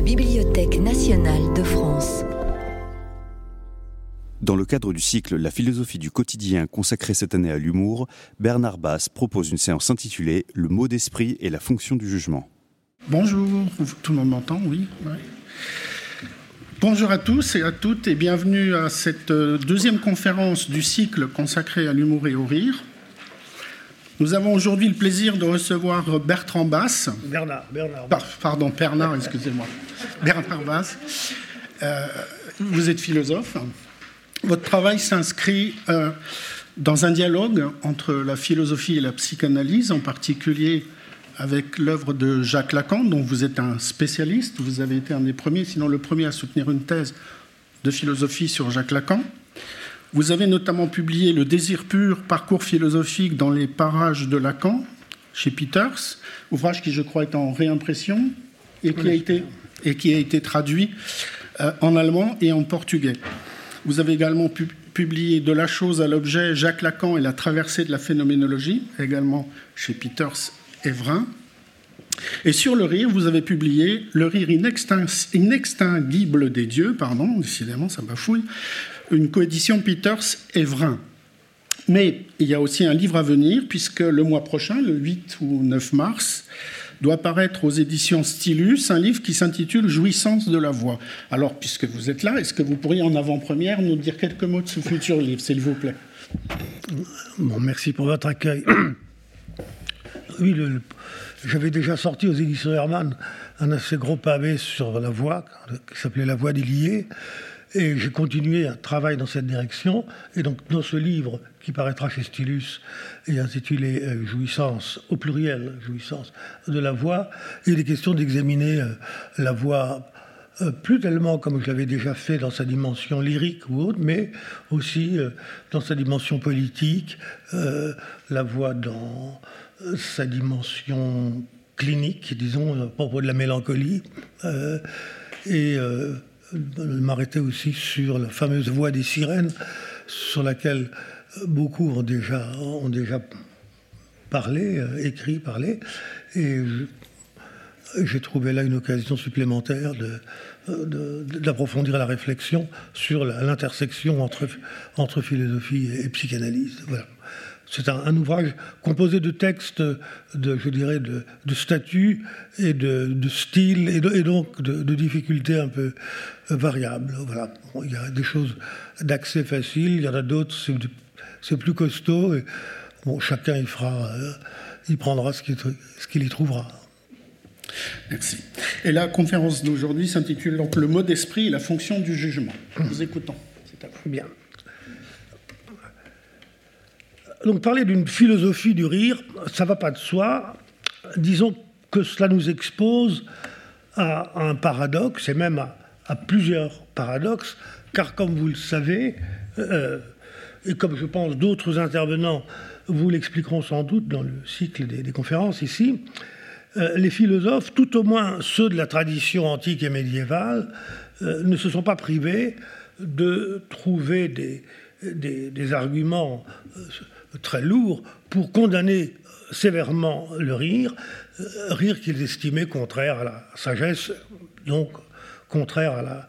la Bibliothèque nationale de France. Dans le cadre du cycle La philosophie du quotidien consacré cette année à l'humour, Bernard Bass propose une séance intitulée Le mot d'esprit et la fonction du jugement. Bonjour, tout le monde m'entend, oui. Bonjour à tous et à toutes et bienvenue à cette euh, deuxième conférence du cycle consacré à l'humour et au rire. Nous avons aujourd'hui le plaisir de recevoir Bertrand Bass. Bernard, Bernard. pardon, Bernard, excusez-moi. Bernard Bass. Euh, vous êtes philosophe. Votre travail s'inscrit euh, dans un dialogue entre la philosophie et la psychanalyse, en particulier avec l'œuvre de Jacques Lacan, dont vous êtes un spécialiste. Vous avez été un des premiers, sinon le premier, à soutenir une thèse de philosophie sur Jacques Lacan. Vous avez notamment publié Le désir pur, parcours philosophique dans les parages de Lacan, chez Peters, ouvrage qui, je crois, est en réimpression et qui a été, et traduit euh, en allemand et en portugais. Vous avez également publié De la chose à l'objet, Jacques Lacan et la traversée de la phénoménologie, également chez Peters Evrin. Et sur le rire, vous avez publié Le rire inextinguible des dieux, pardon, décidément, ça bafouille, une coédition Peters-Evrin. Mais il y a aussi un livre à venir, puisque le mois prochain, le 8 ou 9 mars, doit paraître aux éditions Stylus un livre qui s'intitule Jouissance de la voix. Alors, puisque vous êtes là, est-ce que vous pourriez en avant-première nous dire quelques mots de ce futur livre, s'il vous plaît? Bon, merci pour votre accueil. Oui, j'avais déjà sorti aux éditions Hermann un assez gros pavé sur la voix, qui s'appelait La voix des liés. Et j'ai continué un travail dans cette direction. Et donc, dans ce livre qui paraîtra chez Stylus et intitulé euh, Jouissance, au pluriel, Jouissance de la voix, il est question d'examiner euh, la voix euh, plus tellement comme je l'avais déjà fait dans sa dimension lyrique ou autre, mais aussi dans sa dimension politique, la voix dans sa dimension clinique, disons, à propos de la mélancolie, et m'arrêter aussi sur la fameuse voix des sirènes, sur laquelle beaucoup ont déjà, ont déjà parlé, euh, écrit, parlé, et j'ai trouvé là une occasion supplémentaire d'approfondir la réflexion sur l'intersection entre, entre philosophie et psychanalyse. Voilà. C'est un, ouvrage composé de textes, de, je dirais, de, de statuts et de, de style, et, donc de, difficultés un peu variables. Voilà. il y a des choses d'accès facile, il y en a d'autres, c'est plus costaud. Et, bon, chacun y fera, euh, il prendra ce qu'il y trouvera. Merci. Et la conférence d'aujourd'hui s'intitule donc Le mot d'esprit et la fonction du jugement. Nous écoutons. Bien. Donc parler d'une philosophie du rire, ça va pas de soi. Disons que cela nous expose à, un paradoxe, et même à, plusieurs paradoxes, car comme vous le savez, euh, et comme je pense d'autres intervenants vous l'expliqueront sans doute dans le cycle des, conférences ici, euh, les philosophes, tout au moins ceux de la tradition antique et médiévale, euh, ne se sont pas privés de trouver des, des arguments très lourd pour condamner sévèrement le rire, rire qu'ils estimaient contraire à la sagesse, donc contraire à la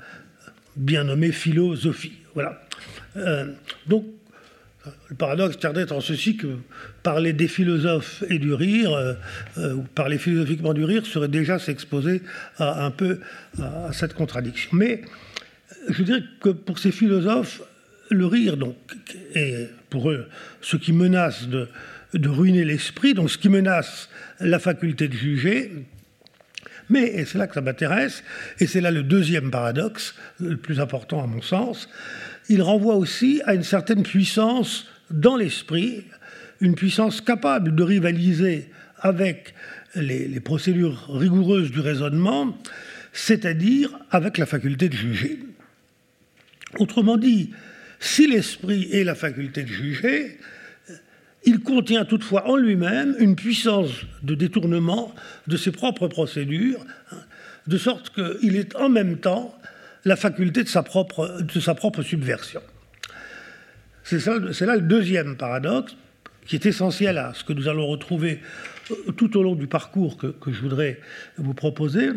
bien nommée philosophie. Voilà. Euh, donc, le paradoxe d'être en ceci que parler des philosophes et du rire, euh, ou parler philosophiquement du rire, serait déjà s'exposer un peu à cette contradiction. Mais je dirais que pour ces philosophes, le rire, donc, est pour eux ce qui menace de, ruiner l'esprit, donc ce qui menace la faculté de juger. Mais, et c'est là que ça m'intéresse, et c'est là le deuxième paradoxe, le plus important à mon sens, il renvoie aussi à une certaine puissance dans l'esprit, une puissance capable de rivaliser avec les, les procédures rigoureuses du raisonnement, c'est-à-dire avec la faculté de juger. Autrement dit, si l'esprit est la faculté de juger, il contient toutefois en lui-même une puissance de détournement de ses propres procédures, de sorte qu'il est en même temps la faculté de sa propre, de sa propre subversion. C'est là le deuxième paradoxe, qui est essentiel à ce que nous allons retrouver euh, tout au long du parcours que, je voudrais vous proposer.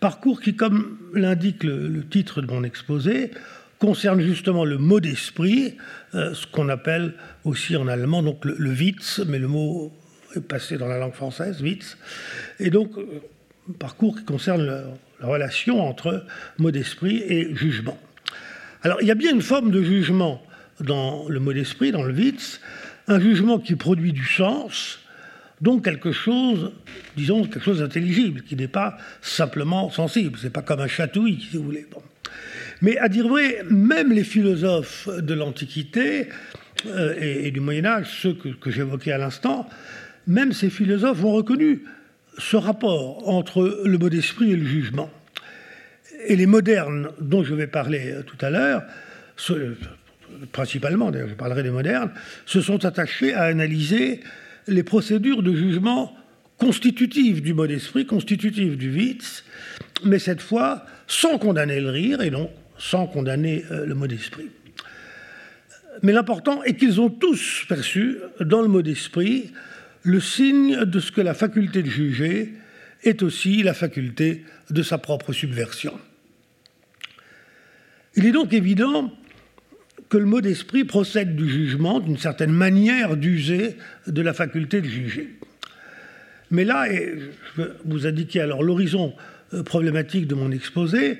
Parcours qui, comme l'indique le, titre de mon exposé, concerne justement le mot d'esprit, euh, ce qu'on appelle aussi en allemand donc le, le, Witz, mais le mot est passé dans la langue française, Witz. Et donc, euh, parcours qui concerne la relation entre mot d'esprit et jugement. Alors, il y a bien une forme de jugement dans le mot d'esprit, dans le Witz, un jugement qui produit du sens, donc quelque chose, disons, quelque chose d'intelligible, qui n'est pas simplement sensible. C'est pas comme un chatouille, si vous voulez. Mais à dire vrai, même les philosophes de l'Antiquité euh, et, du Moyen Âge, ceux que, j'évoquais à l'instant, même ces philosophes ont reconnu ce rapport entre le mot d'esprit et le jugement. Et les modernes, dont je vais parler tout à l'heure, principalement, je parlerai des modernes, se sont attachés à analyser les procédures de jugement constitutives du mot d'esprit, constitutives du Witz, mais cette fois sans condamner le rire et non sans condamner euh, le mot d'esprit. Mais l'important est qu'ils ont tous perçu dans le mot d'esprit le signe de ce que la faculté de juger est aussi la faculté de sa propre subversion. Il est donc évident que le mot d'esprit procède du jugement, d'une certaine manière d'user de la faculté de juger. Mais là, et je vous indiquer alors l'horizon euh, problématique de mon exposé,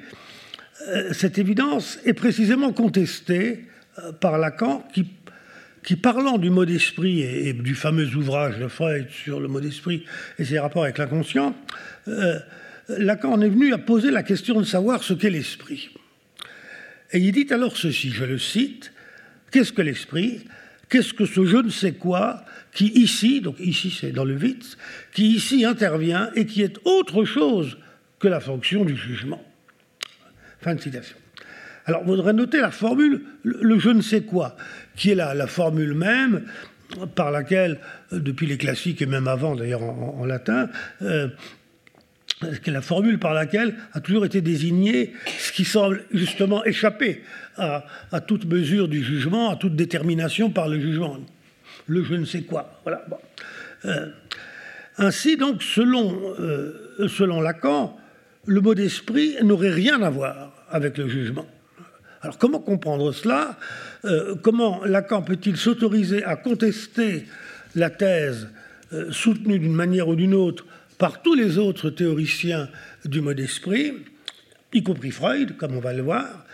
cette évidence est précisément contestée euh, par Lacan qui, parlant du mot d'esprit et, du fameux ouvrage de Freud sur le mot d'esprit et ses rapports avec l'inconscient, Lacan en est venu à poser la question de savoir ce qu'est l'esprit. Et il dit alors ceci, je le cite, Qu'est-ce que l'esprit? Qu'est-ce que ce je ne sais quoi qui ici, donc ici c'est dans le vide, qui ici intervient et qui est autre chose que la fonction du jugement? Fin de citation. Alors, vous voudrez noter la formule, le, je ne sais quoi, qui est la, la formule même par laquelle, depuis les classiques et même avant d'ailleurs en, latin, euh, la formule par laquelle a toujours été désigné ce qui semble justement échapper à, toute mesure du jugement, à toute détermination par le jugement. Le je ne sais quoi. Voilà. Euh, ainsi, donc, euh, selon Lacan, le mot d'esprit n'aurait rien à voir avec le jugement. Alors comment comprendre cela? Euh, Comment Lacan peut-il s'autoriser à contester la thèse soutenue d'une manière ou d'une autre par tous les autres théoriciens du mot d'esprit, y compris Freud, comme on va le voir,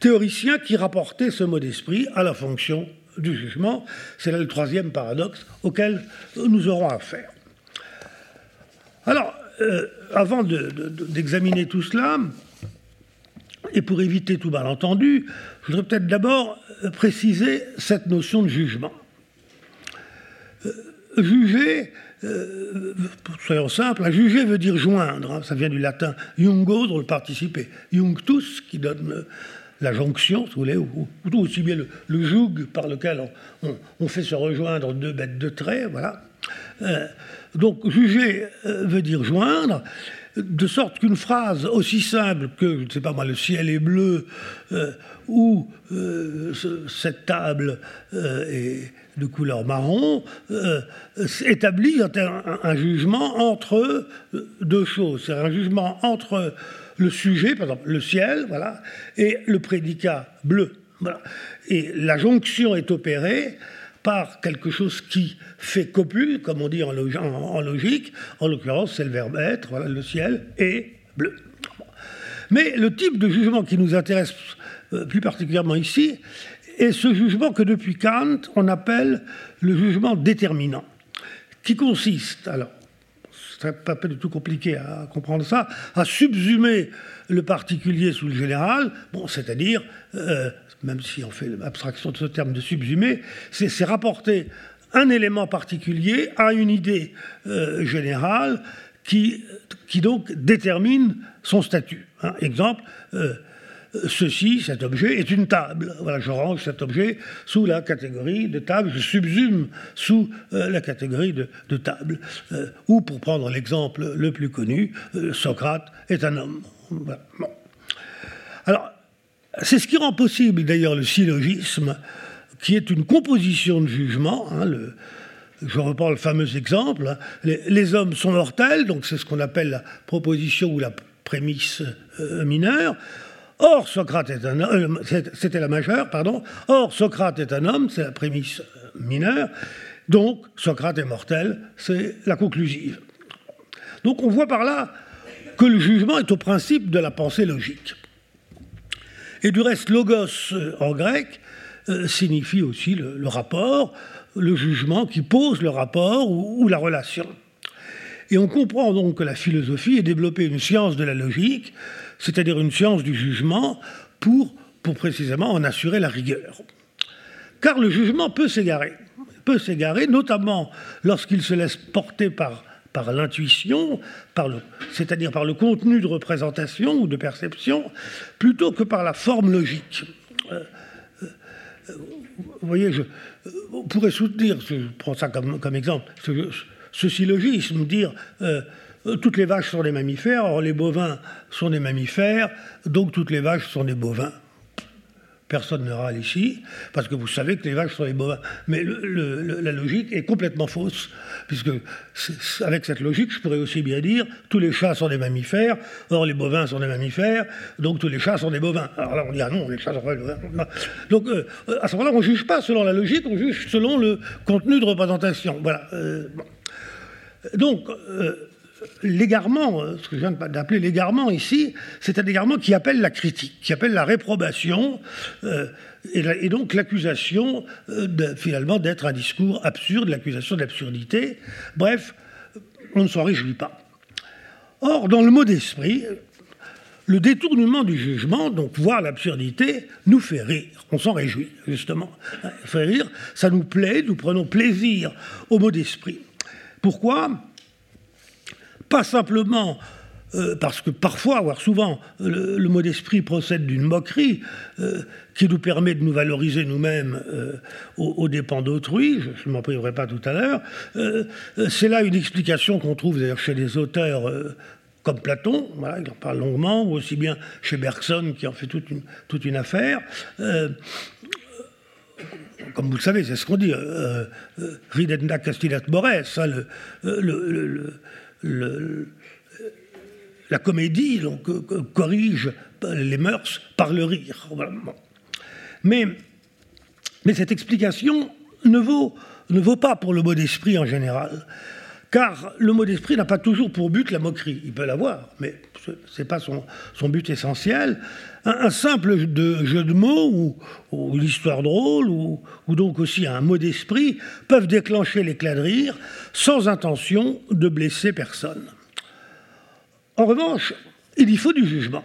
théoriciens qui rapportaient ce mot d'esprit à la fonction du jugement. C'est là le troisième paradoxe auquel nous aurons affaire. Alors, euh, avant d'examiner tout cela, et pour éviter tout malentendu, je voudrais peut-être d'abord préciser cette notion de jugement. Euh, juger, euh, soyons simples, à juger veut dire joindre. Hein. ça vient du latin jungo, dans le participé. Junctus, qui donne euh, la jonction, si vous voulez, ou, tout aussi bien le, joug par lequel on, fait se rejoindre deux bêtes de trait, voilà. Euh, donc juger veut dire joindre, de sorte qu'une phrase aussi simple que, je ne sais pas moi, le ciel est bleu, ou cette table est de couleur marron, euh, établit un, jugement entre deux choses. C'est un jugement entre le sujet, par exemple le ciel, voilà, et le prédicat bleu. Et la jonction est opérée par quelque chose qui fait copule, comme on dit en, logique. En l'occurrence, c'est le verbe être, le ciel est bleu. Mais le type de jugement qui nous intéresse euh, plus particulièrement ici et ce jugement que depuis Kant, on appelle le jugement déterminant, qui consiste, alors, ce pas, pas du tout compliqué à comprendre ça, à subsumer le particulier sous le général, c'est-à-dire, euh, même si on fait l'abstraction de ce terme de subsumer, c'est rapporter un élément particulier à une idée euh, générale qui, qui donc détermine son statut. Hein. Exemple, euh, ceci, cet objet, est une table. Voilà, je range cet objet sous la catégorie de table, je subsume sous euh, la catégorie de, table. Ou, pour prendre l'exemple le plus connu, Socrate est un homme. Alors, c'est ce qui rend possible d'ailleurs le syllogisme, qui est une composition de jugement. Hein, je reprends le fameux exemple, hein. les, hommes sont mortels, donc c'est ce qu'on appelle la proposition ou la prémisse euh, mineure. Or, Socrate est un homme, euh, c'était la majeure, pardon. Or, Socrate est un homme, c'est la prémisse euh, mineure. Donc, Socrate est mortel, c'est la conclusive. Donc, on voit par là que le jugement est au principe de la pensée logique. Et du reste, logos en grec signifie aussi le rapport, le jugement qui pose le rapport ou, la relation. Et on comprend donc que la philosophie ait développé une science de la logique, c'est-à-dire une science du jugement, pour, pour précisément en assurer la rigueur. Car le jugement peut s'égarer, peut s'égarer, notamment lorsqu'il se laisse porter par, par l'intuition, c'est-à-dire par le contenu de représentation ou de perception, plutôt que par la forme logique. Euh, euh, vous voyez, on pourrait soutenir, je prends ça comme, exemple, ce, syllogisme, dire euh, toutes les vaches sont des mammifères, or les bovins sont des mammifères, donc toutes les vaches sont des bovins personne ne râle ici, parce que vous savez que les vaches sont les bovins. Mais la logique est complètement fausse, puisque avec cette logique, je pourrais aussi bien dire tous les chats sont des mammifères, or les bovins sont des mammifères, donc tous les chats sont des bovins. Alors là, on dit ah non, les chats sont des bovins. Donc euh, à ce moment-là, on ne juge pas selon la logique, on juge selon le contenu de représentation. Voilà. Euh, donc, euh, l'égarement, euh, ce que je viens d'appeler l'égarement ici, c'est un égarement qui appelle la critique, qui appelle la réprobation, euh, et, donc l'accusation euh, finalement d'être un discours absurde, l'accusation d'absurdité. Bref, on ne s'en réjouit pas. Or, dans le mot d'esprit, le détournement du jugement, donc voir l'absurdité, nous fait rire. On s'en réjouit, justement. Ça nous plaît, nous prenons plaisir au mot d'esprit. Pourquoi? Pas simplement euh, parce que parfois, voire souvent, le, mot d'esprit procède d'une moquerie euh, qui nous permet de nous valoriser nous-mêmes euh, aux, dépens d'autrui, je ne m'en priverai pas tout à l'heure. C'est là une explication qu'on trouve d'ailleurs chez des auteurs comme Platon, il en parle longuement, ou aussi bien chez Bergson qui en fait toute une, affaire comme vous le savez, c'est ce qu'on dit, euh, ridenda castigat mores, le, le, la comédie euh, corrige les mœurs par le rire. Mais, mais cette explication ne vaut, ne vaut pas pour le mot d'esprit en général. Car le mot d'esprit n'a pas toujours pour but la moquerie. Il peut l'avoir, mais ce n'est pas son, but essentiel. Un, simple jeu de mots ou, l'histoire drôle ou, ou, donc aussi un mot d'esprit peuvent déclencher l'éclat de rire sans intention de blesser personne. En revanche, il y faut du jugement.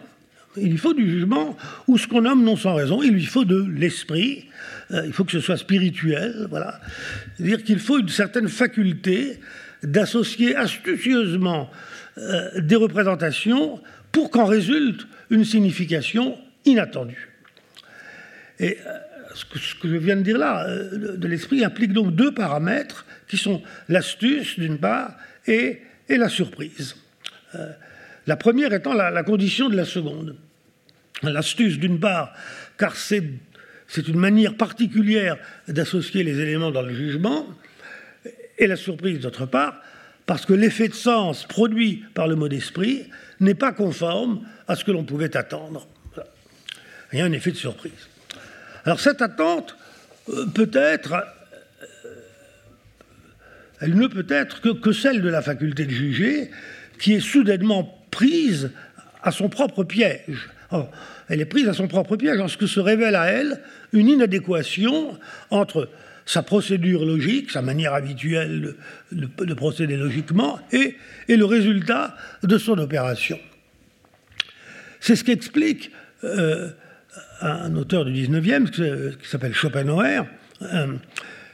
Il y faut du jugement ou ce qu'on nomme non sans raison, il lui faut de l'esprit, euh, il faut que ce soit spirituel, voilà. C'est-à-dire qu'il faut une certaine faculté d'associer astucieusement euh, des représentations pour qu'en résulte une signification inattendue. Et euh, ce, que, je viens de dire là, de, l'esprit, implique donc deux paramètres qui sont l'astuce d'une part et, et la surprise. La première étant la, condition de la seconde. L'astuce, d'une part, car c'est une manière particulière d'associer les éléments dans le jugement, et la surprise, d'autre part, parce que l'effet de sens produit par le mot d'esprit n'est pas conforme à ce que l'on pouvait attendre. Il y a un effet de surprise. Alors cette attente euh, peut être, euh, elle ne peut être que, que, celle de la faculté de juger, qui est soudainement prise à son propre piège. elle est prise à son propre piège lorsque se révèle à elle une inadéquation entre sa procédure logique, sa manière habituelle de, procéder logiquement, et, le résultat de son opération. C'est ce qu'explique euh, un auteur du 19e qui s'appelle Schopenhauer. Euh,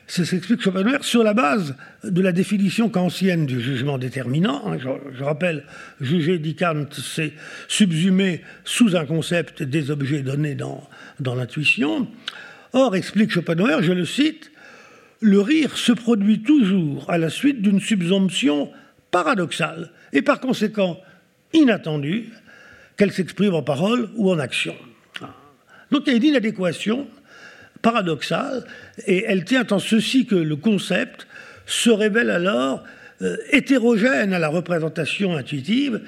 ça s'explique Schopenhauer sur la base de la définition kantienne du jugement déterminant. Hein, je, rappelle, juger, dit Kant, c'est subsumer sous un concept des objets donnés dans, dans l'intuition. Or, explique Schopenhauer, je le cite, le rire se produit toujours à la suite d'une subsomption paradoxale et par conséquent inattendue, qu'elle s'exprime en parole ou en action. Donc il y a une inadéquation paradoxale, et elle tient en ceci que le concept se révèle alors euh, hétérogène à la représentation intuitive,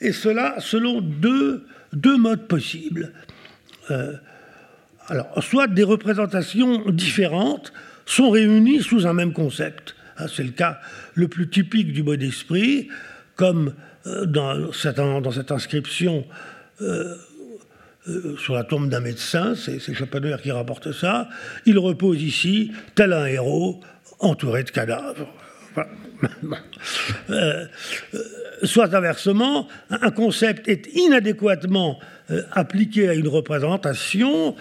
et cela selon deux, modes possibles. Euh, alors, soit des représentations différentes sont réunies sous un même concept. Hein, c'est le cas le plus typique du mot d'esprit, comme euh, dans, cette, dans, cette, inscription sur la tombe d'un médecin, c'est Schopenhauer qui rapporte ça. Il repose ici, tel un héros, entouré de cadavres. Euh, euh, soit inversement, un concept est inadéquatement euh, appliqué à une représentation,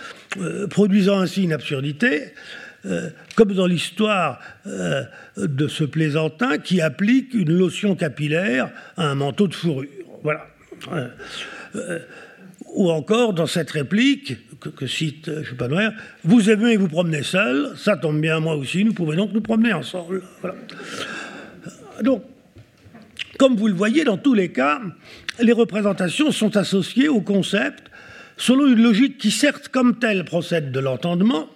produisant ainsi une absurdité, comme dans l'histoire de ce plaisantin qui applique une lotion capillaire à un manteau de fourrure. Voilà. ou encore dans cette réplique que, cite Schopenhauer, vous aimez vous promener seul, ça tombe bien, moi aussi, nous pouvons donc nous promener ensemble. Voilà. Donc, comme vous le voyez, dans tous les cas, les représentations sont associées au concept selon une logique qui, certes, comme telle, procède de l'entendement,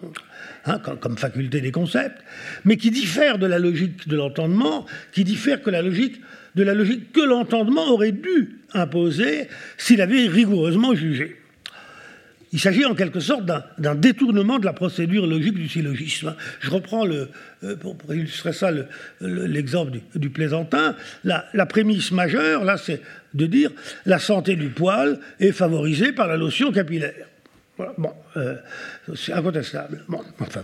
hein, comme, faculté des concepts, mais qui diffère de la logique de l'entendement, qui diffère que la logique, de la logique que l'entendement aurait dû imposer s'il avait rigoureusement jugé. Il s'agit en quelque sorte d'un détournement de la procédure logique du syllogisme. Je reprends, euh, pour, illustrer ça, l'exemple du, plaisantin. La, prémisse majeure, là, c'est de dire la santé du poil est favorisée par la lotion capillaire. Bon, euh, c'est incontestable. Bon, enfin,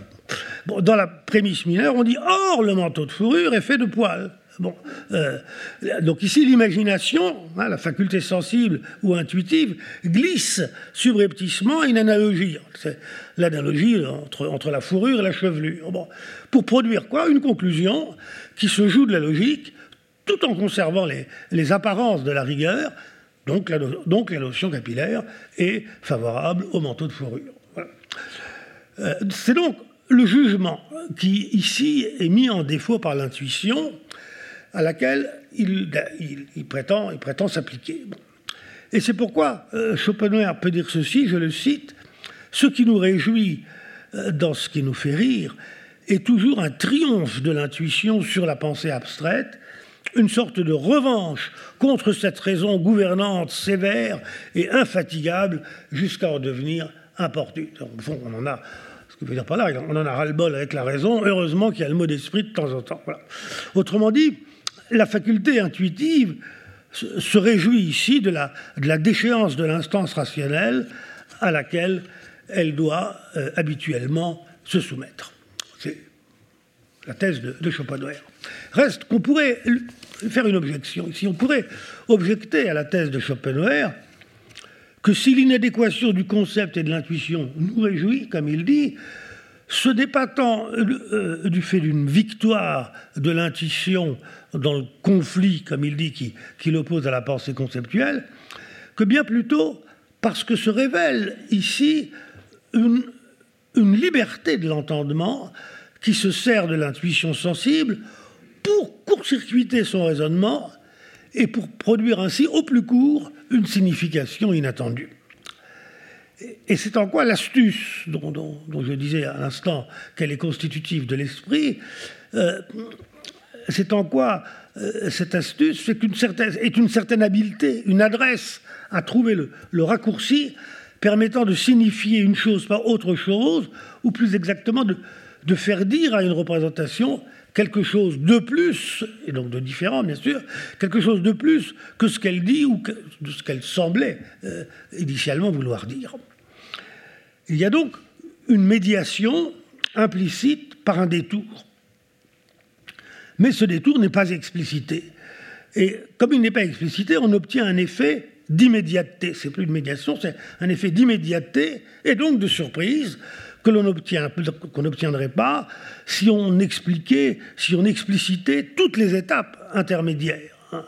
bon, dans la prémisse mineure, on dit Or, le manteau de fourrure est fait de poils. Bon, euh, donc ici, l'imagination, hein, la faculté sensible ou intuitive, glisse subrepticement une analogie. C'est l'analogie entre, entre, la fourrure et la chevelure. Bon, pour produire quoi? Une conclusion qui se joue de la logique tout en conservant les, les apparences de la rigueur. Donc la, notion capillaire est favorable au manteau de fourrure. Euh, c'est donc le jugement qui ici est mis en défaut par l'intuition à laquelle il, prétend, il prétend s'appliquer. Et c'est pourquoi euh, Schopenhauer peut dire ceci, je le cite, Ce qui nous réjouit euh, dans ce qui nous fait rire est toujours un triomphe de l'intuition sur la pensée abstraite, une sorte de revanche contre cette raison gouvernante sévère et infatigable jusqu'à en devenir importune. Au fond, on en a ce que je dire par là, on en a ras-le-bol avec la raison. Heureusement qu'il y a le mot d'esprit de temps en temps. Autrement dit, la faculté intuitive se réjouit ici de la, déchéance de l'instance rationnelle à laquelle elle doit euh, habituellement se soumettre. C'est la thèse de, Schopenhauer. Reste qu'on pourrait faire une objection ici. On pourrait objecter à la thèse de Schopenhauer que si l'inadéquation du concept et de l'intuition nous réjouit, comme il dit, se dépatant euh, du fait d'une victoire de l'intuition dans le conflit, comme il dit, qui, qui l'oppose à la pensée conceptuelle, que bien plutôt parce que se révèle ici une, une liberté de l'entendement qui se sert de l'intuition sensible pour court-circuiter son raisonnement et pour produire ainsi au plus court une signification inattendue. Et c'est en quoi l'astuce, dont, je disais à l'instant qu'elle est constitutive de l'esprit, euh, c'est en quoi euh, cette astuce certaine, est une certaine habileté, une adresse à trouver le, raccourci permettant de signifier une chose par autre chose, ou plus exactement de faire dire à une représentation quelque chose de plus, et donc de différent bien sûr, quelque chose de plus que ce qu'elle dit ou de ce qu'elle semblait euh, initialement vouloir dire. Il y a donc une médiation implicite par un détour. Mais ce détour n'est pas explicité. Et comme il n'est pas explicité, on obtient un effet d'immédiateté. C'est plus une médiation, c'est un effet d'immédiateté et donc de surprise que l'on obtient, qu'on n'obtiendrait pas si on expliquait, si on explicitait toutes les étapes intermédiaires. Hein.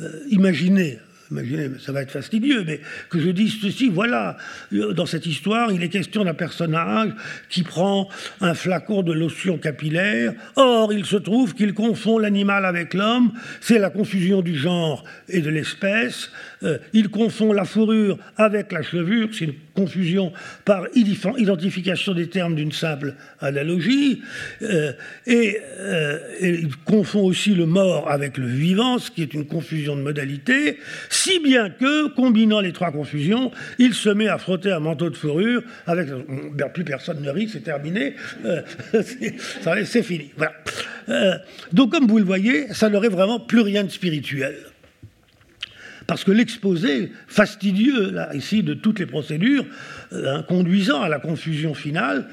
Euh, imaginez imaginez, ça va être fastidieux, mais que je dise ceci, voilà, euh, dans cette histoire, il est question d'un personnage qui prend un flacon de lotion capillaire, or il se trouve qu'il confond l'animal avec l'homme, c'est la confusion du genre et de l'espèce, euh, il confond la fourrure avec la chevure, c'est confusion par identification des termes d'une simple analogie, euh, et, il confond aussi le mort avec le vivant, ce qui est une confusion de modalités, si bien que, combinant les trois confusions, il se met à frotter un manteau de fourrure avec. Ben, plus personne ne rit, c'est terminé, euh, c'est fini. Euh, donc, comme vous le voyez, ça n'aurait vraiment plus rien de spirituel. Parce que l'exposé fastidieux, là, ici, de toutes les procédures, euh, conduisant à la confusion finale,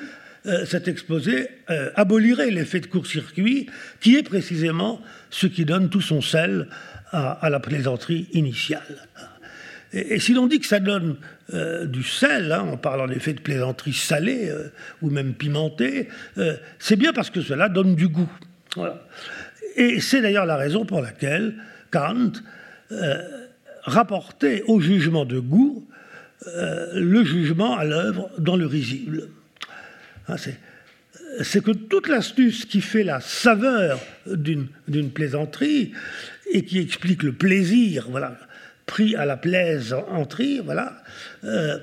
cet exposé abolirait l'effet de court-circuit, qui est précisément ce qui donne tout son sel à, la plaisanterie initiale. Et, si l'on dit que ça donne euh, du sel, hein, on parle en effet de plaisanterie salée euh, ou même pimentée, euh, c'est bien parce que cela donne du goût. Et c'est d'ailleurs la raison pour laquelle Kant rapportait au jugement de goût le jugement à l'œuvre dans le risible. Hein, c'est que toute l'astuce qui fait la saveur d'une plaisanterie, et qui explique le plaisir, pris à la plaisanterie, voilà. Euh,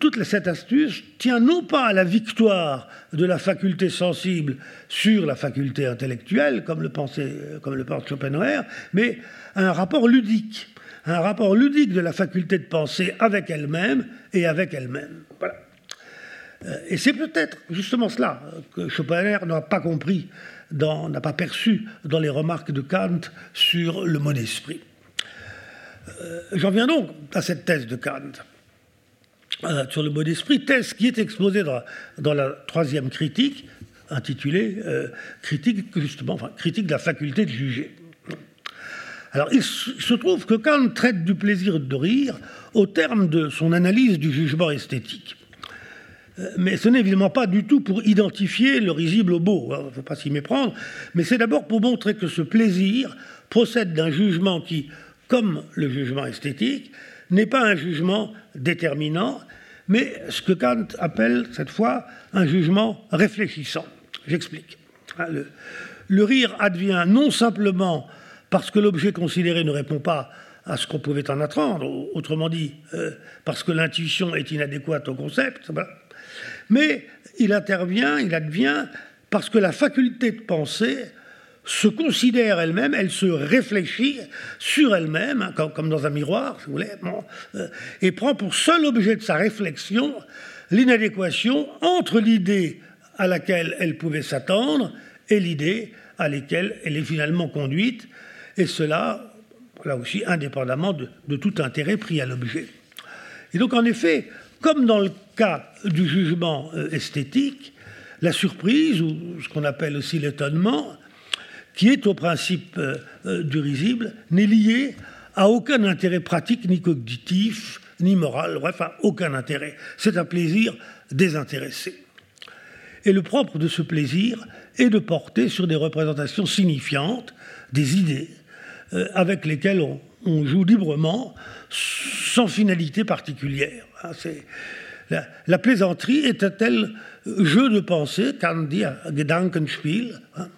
toute cette astuce tient non pas à la victoire de la faculté sensible sur la faculté intellectuelle, comme le, pensait, comme le pense Schopenhauer, mais à un rapport ludique, un rapport ludique de la faculté de penser avec elle-même et avec elle-même. Voilà. Euh, et c'est peut-être justement cela que Schopenhauer n'a pas compris n'a pas perçu dans les remarques de Kant sur le mot d'esprit. Euh, j'en viens donc à cette thèse de Kant euh, sur le mot d'esprit, thèse qui est exposée dans, la troisième critique, intitulée critique, justement, critique de la faculté de juger. Alors, il se trouve que Kant traite du plaisir de rire au terme de son analyse du jugement esthétique. Euh, mais ce n'est évidemment pas du tout pour identifier le risible au beau, il ne faut pas s'y méprendre, mais c'est d'abord pour montrer que ce plaisir procède d'un jugement qui, comme le jugement esthétique, n'est pas un jugement déterminant, mais ce que Kant appelle cette fois un jugement réfléchissant. J'explique. Hein, le, rire advient non simplement parce que l'objet considéré ne répond pas à ce qu'on pouvait en attendre, autrement dit, euh, parce que l'intuition est inadéquate au concept, mais il intervient, il advient parce que la faculté de penser se considère elle-même, elle se réfléchit sur elle-même, hein, comme, dans un miroir, si vous voulez, euh, et prend pour seul objet de sa réflexion l'inadéquation entre l'idée à laquelle elle pouvait s'attendre et l'idée à laquelle elle est finalement conduite, et cela, là aussi, indépendamment de tout intérêt pris à l'objet. Et donc, en effet, comme dans le cas du jugement euh, esthétique, la surprise, ou ce qu'on appelle aussi l'étonnement, qui est au principe euh, euh, du risible, n'est lié à aucun intérêt pratique, ni cognitif, ni moral, bref, à aucun intérêt. C'est un plaisir désintéressé. Et le propre de ce plaisir est de porter sur des représentations signifiantes, des idées, avec lesquelles on joue librement, sans finalité particulière. Ah, la, plaisanterie est un tel jeu de pensée, dit Gedankenspiel, hein,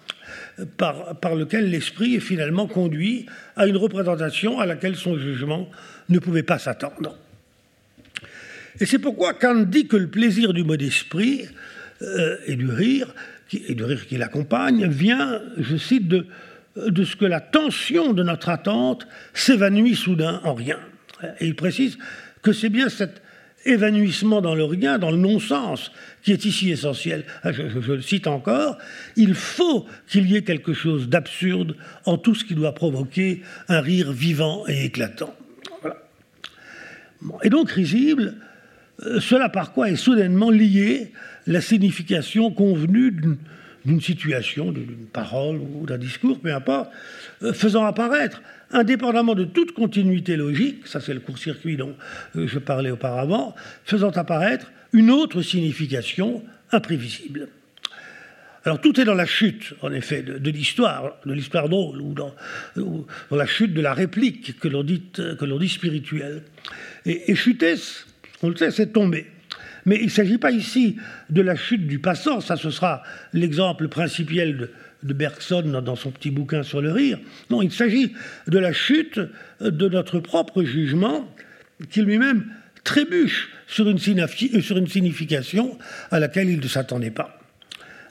par, par lequel l'esprit est finalement conduit à une représentation à laquelle son jugement ne pouvait pas s'attendre. Et c'est pourquoi Kant dit que le plaisir du mot d'esprit euh, et du rire, et du rire qui l'accompagne, vient, je cite, de, de ce que la tension de notre attente s'évanouit soudain en rien. Et il précise que c'est bien cette évanouissement dans le rien, dans le non-sens, qui est ici essentiel. Ah, je, le cite encore, il faut qu'il y ait quelque chose d'absurde en tout ce qui doit provoquer un rire vivant et éclatant. Et donc risible, euh, cela par quoi est soudainement lié la signification convenue d'une situation, d'une parole ou d'un discours, peu importe, euh, faisant apparaître indépendamment de toute continuité logique, ça c'est le court-circuit dont euh, je parlais auparavant, faisant apparaître une autre signification imprévisible. Alors tout est dans la chute, en effet, de, l'histoire, de l'histoire drôle, ou dans, la chute de la réplique que l'on dit, dit spirituelle. Et, chuter, on le sait, c'est tomber. Mais il ne s'agit pas ici de la chute du passant, ça ce sera l'exemple principiel de, Bergson dans son petit bouquin sur le rire. Non, il s'agit de la chute de notre propre jugement qui lui-même trébuche sur une, une signification à laquelle il ne s'attendait pas.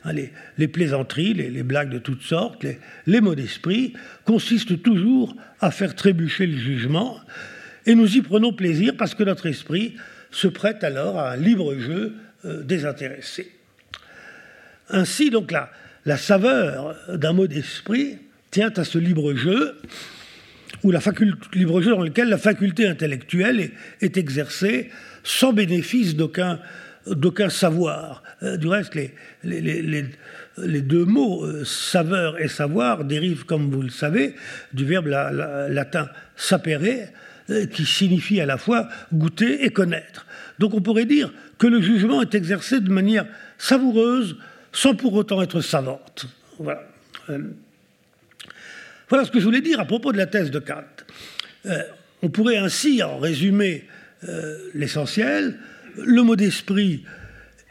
Hein, les, plaisanteries, les, blagues de toutes sortes, les, mots d'esprit consistent toujours à faire trébucher le jugement, et nous y prenons plaisir parce que notre esprit se prête alors à un libre jeu euh, désintéressé. Ainsi, donc, la, la saveur d'un mot d'esprit tient à ce libre jeu, ou la libre jeu dans lequel la faculté intellectuelle est exercée sans bénéfice d'aucun savoir. Euh, du reste, les, deux mots, euh, saveur et savoir, dérivent, comme vous le savez, du verbe latin sapere, qui signifie à la fois goûter et connaître. Donc on pourrait dire que le jugement est exercé de manière savoureuse, sans pour autant être savante. Voilà. voilà ce que je voulais dire à propos de la thèse de Kant. on pourrait ainsi en résumer l'essentiel le mot d'esprit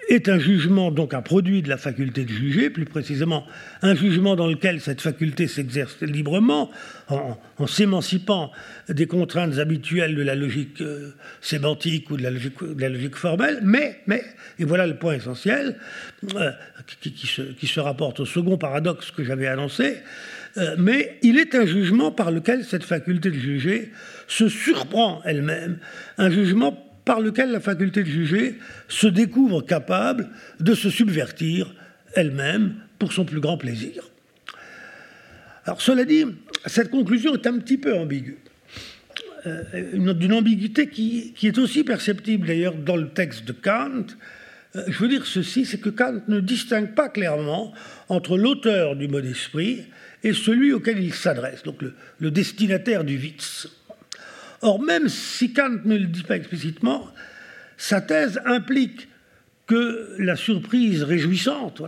est un jugement, donc un produit de la faculté de juger, plus précisément un jugement dans lequel cette faculté s'exerce librement, en, s'émancipant des contraintes habituelles de la logique euh, sémantique ou de la logique, formelle, mais, mais, et voilà le point essentiel, euh, qui, se, rapporte au second paradoxe que j'avais annoncé, euh, mais il est un jugement par lequel cette faculté de juger se surprend elle-même, un jugement par lequel la faculté de juger se découvre capable de se subvertir elle-même pour son plus grand plaisir. Alors cela dit, cette conclusion est un petit peu ambiguë. Euh, d'une ambiguïté qui, est aussi perceptible d'ailleurs dans le texte de Kant. Euh, je veux dire ceci, c'est que Kant ne distingue pas clairement entre l'auteur du mot d'esprit et celui auquel il s'adresse, donc le, le destinataire du Witz. Or, même si Kant ne le dit pas explicitement, sa thèse implique que la surprise réjouissante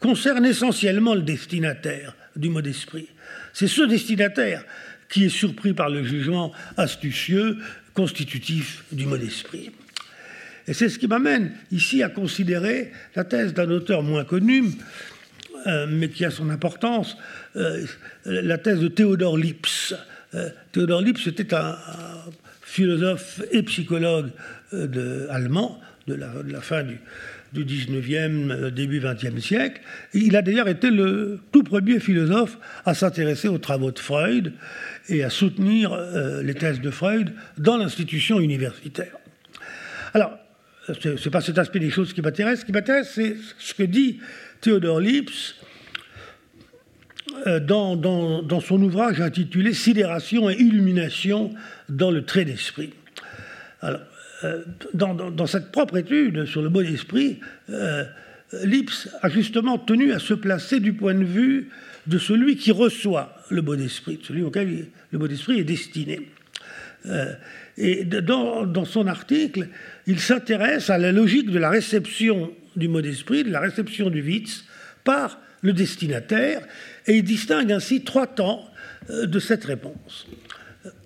concerne essentiellement le destinataire du mot d'esprit. C'est ce destinataire qui est surpris par le jugement astucieux constitutif du mot d'esprit. Et c'est ce qui m'amène ici à considérer la thèse d'un auteur moins connu, euh, mais qui a son importance, euh, la thèse de Théodore Lips, euh, Théodore Lips était un, philosophe et psychologue euh, allemand de la, fin du, du 19e, euh, début 20e siècle. il a d'ailleurs été le tout premier philosophe à s'intéresser aux travaux de Freud et à soutenir les thèses de Freud dans l'institution universitaire. Alors, ce n'est pas cet aspect des choses qui m'intéresse. Ce qui m'intéresse, c'est ce que dit Théodore Lips euh, dans, son ouvrage intitulé Sidération et illumination dans le trait d'esprit. Euh, dans, cette propre étude sur le mot d'esprit, euh, Lips a justement tenu à se placer du point de vue de celui qui reçoit le mot d'esprit, celui auquel le mot d'esprit est destiné. et dans, dans, son article, il s'intéresse à la logique de la réception du mot d'esprit, de la réception du Witz, par le destinataire, et il distingue ainsi trois temps euh, de cette réponse.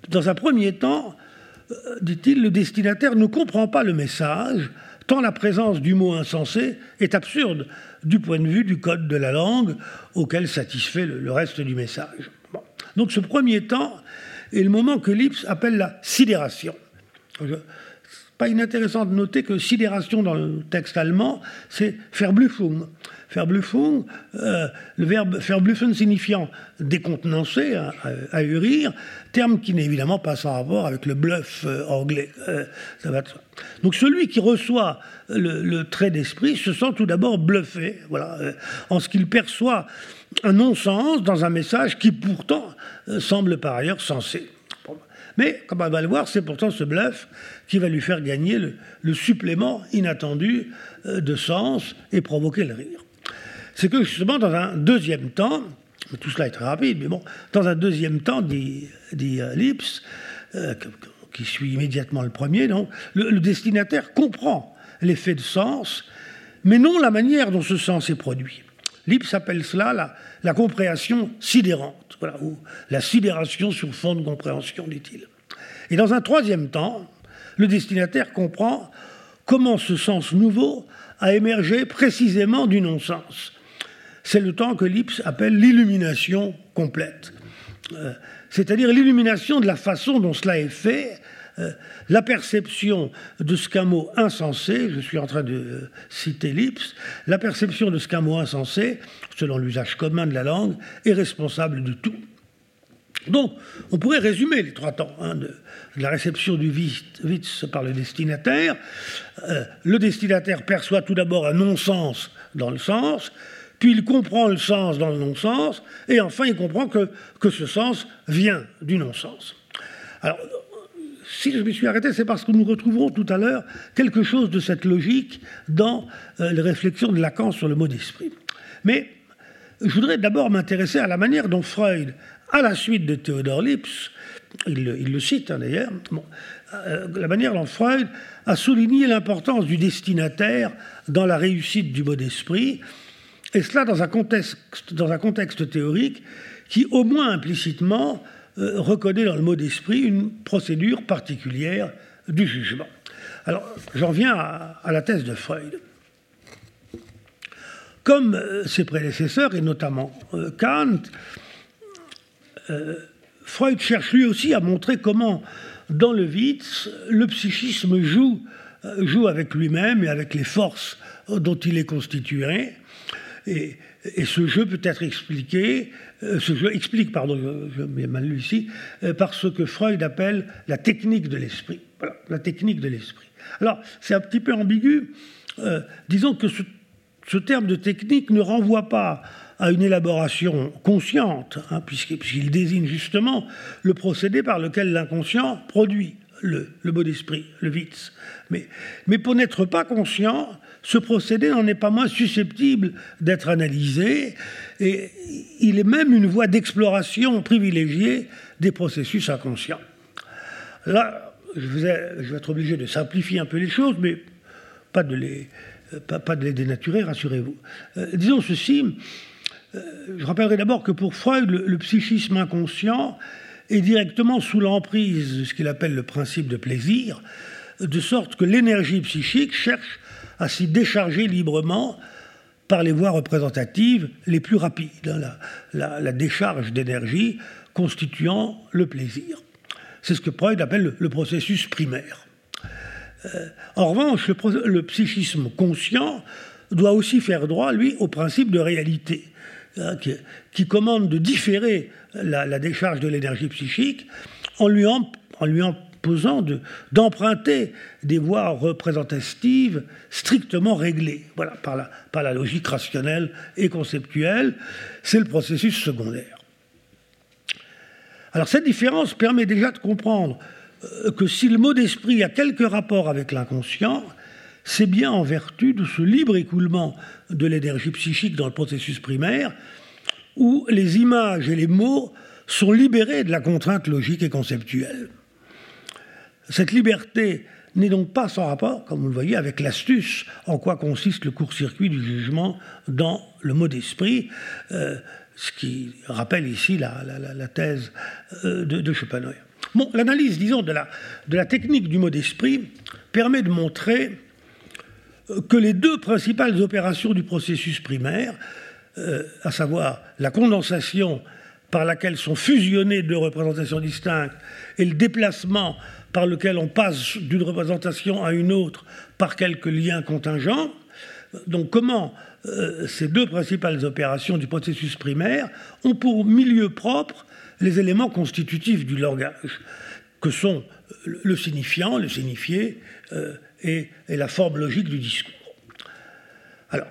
Dans un premier temps, euh, dit-il, le destinataire ne comprend pas le message, tant la présence du mot insensé est absurde du point de vue du code de la langue auquel satisfait le, reste du message. Donc ce premier temps est le moment que Lips appelle la sidération. Pas inintéressant de noter que sidération dans le texte allemand, c'est Verblüffung. Verblüffung, euh, le verbe verbluffen signifiant décontenancer, à, terme qui n'est évidemment pas sans rapport avec le bluff euh, anglais. Euh, Donc celui qui reçoit le, trait d'esprit se sent tout d'abord bluffé, voilà, en ce qu'il perçoit un non-sens dans un message qui pourtant semble par ailleurs sensé. Mais, comme on va le voir, c'est pourtant ce bluff qui va lui faire gagner le supplément inattendu de sens et provoquer le rire c'est que justement, dans un deuxième temps, tout cela est très rapide, mais bon, dans un deuxième temps, dit, euh, Lips, euh, qui suit immédiatement le premier, le, destinataire comprend l'effet de sens, mais non la manière dont ce sens est produit. Lipps appelle cela la, compréhension sidérante, ou la sidération sur fond de compréhension, dit-il. Et dans un troisième temps, le destinataire comprend comment ce sens nouveau a émergé précisément du non-sens. C'est le temps que Lipps appelle l'illumination complète. Euh, c'est-à-dire l'illumination de la façon dont cela est fait, euh, la perception de ce qu'un mot insensé, je suis en train de citer Lipps, la perception de ce qu'un mot insensé, selon l'usage commun de la langue, est responsable de tout. Donc, on pourrait résumer les trois temps hein, de, la réception du Witz par le destinataire. Euh, le destinataire perçoit tout d'abord un non-sens dans le sens, puis il comprend le sens dans le non-sens, et enfin il comprend que, que ce sens vient du non-sens. Alors, si je me suis arrêté, c'est parce que nous retrouverons tout à l'heure quelque chose de cette logique dans euh, les réflexions de Lacan sur le mot d'esprit. Mais je voudrais d'abord m'intéresser à la manière dont Freud, à la suite de Theodore Lipps, il, le cite hein, d'ailleurs, euh, la manière dont Freud a souligné l'importance du destinataire dans la réussite du mot d'esprit, et cela dans un contexte, théorique qui, au moins implicitement, euh, reconnaît dans le mot d'esprit une procédure particulière du jugement. Alors, j'en viens à, la thèse de Freud. Comme euh, ses prédécesseurs, et notamment Kant, Freud cherche lui aussi à montrer comment, dans le Witz, le psychisme joue, joue avec lui-même et avec les forces dont il est constitué. Et, ce jeu peut être expliqué euh, ce jeu explique, pardon, je, je mal lu ici, euh, par ce que Freud appelle la technique de l'esprit. Voilà, la technique de l'esprit. Alors, c'est un petit peu ambigu. Euh, disons que ce, terme de technique ne renvoie pas à une élaboration consciente, hein, puisqu'il désigne justement le procédé par lequel l'inconscient produit le, le mot d'esprit, le Witz. Mais, pour n'être pas conscient, ce procédé n'en est pas moins susceptible d'être analysé et il est même une voie d'exploration privilégiée des processus inconscients. Là, je vais, être obligé de simplifier un peu les choses, mais pas de les, dénaturer, rassurez-vous. Euh, disons ceci, je rappellerai d'abord que pour Freud, le, psychisme inconscient est directement sous l'emprise de ce qu'il appelle le principe de plaisir, de sorte que l'énergie psychique cherche à s'y décharger librement par les voies représentatives les plus rapides, hein, la, décharge d'énergie constituant le plaisir. C'est ce que Freud appelle le, processus primaire. Euh, en revanche, le, psychisme conscient doit aussi faire droit, lui, au principe de réalité, hein, qui, commande de différer la, décharge de l'énergie psychique en lui, lui d'emprunter des voies représentatives strictement réglées, par la, par la logique rationnelle et conceptuelle. C'est le processus secondaire. Alors cette différence permet déjà de comprendre euh, que si le mot d'esprit a quelque rapport avec l'inconscient, c'est bien en vertu de ce libre écoulement de l'énergie psychique dans le processus primaire, où les images et les mots sont libérés de la contrainte logique et conceptuelle. Cette liberté n'est donc pas sans rapport, comme vous le voyez, avec l'astuce en quoi consiste le court-circuit du jugement dans le mot d'esprit, euh, ce qui rappelle ici la, thèse euh, de, Schopenhauer. L'analyse, disons, de la, technique du mot d'esprit permet de montrer que les deux principales opérations du processus primaire, à savoir la condensation par laquelle sont fusionnées deux représentations distinctes et le déplacement par lequel on passe d'une représentation à une autre par quelques liens contingents. Donc comment euh, ces deux principales opérations du processus primaire ont pour milieu propre les éléments constitutifs du langage, que sont le signifiant, le signifié euh, et, la forme logique du discours. Alors,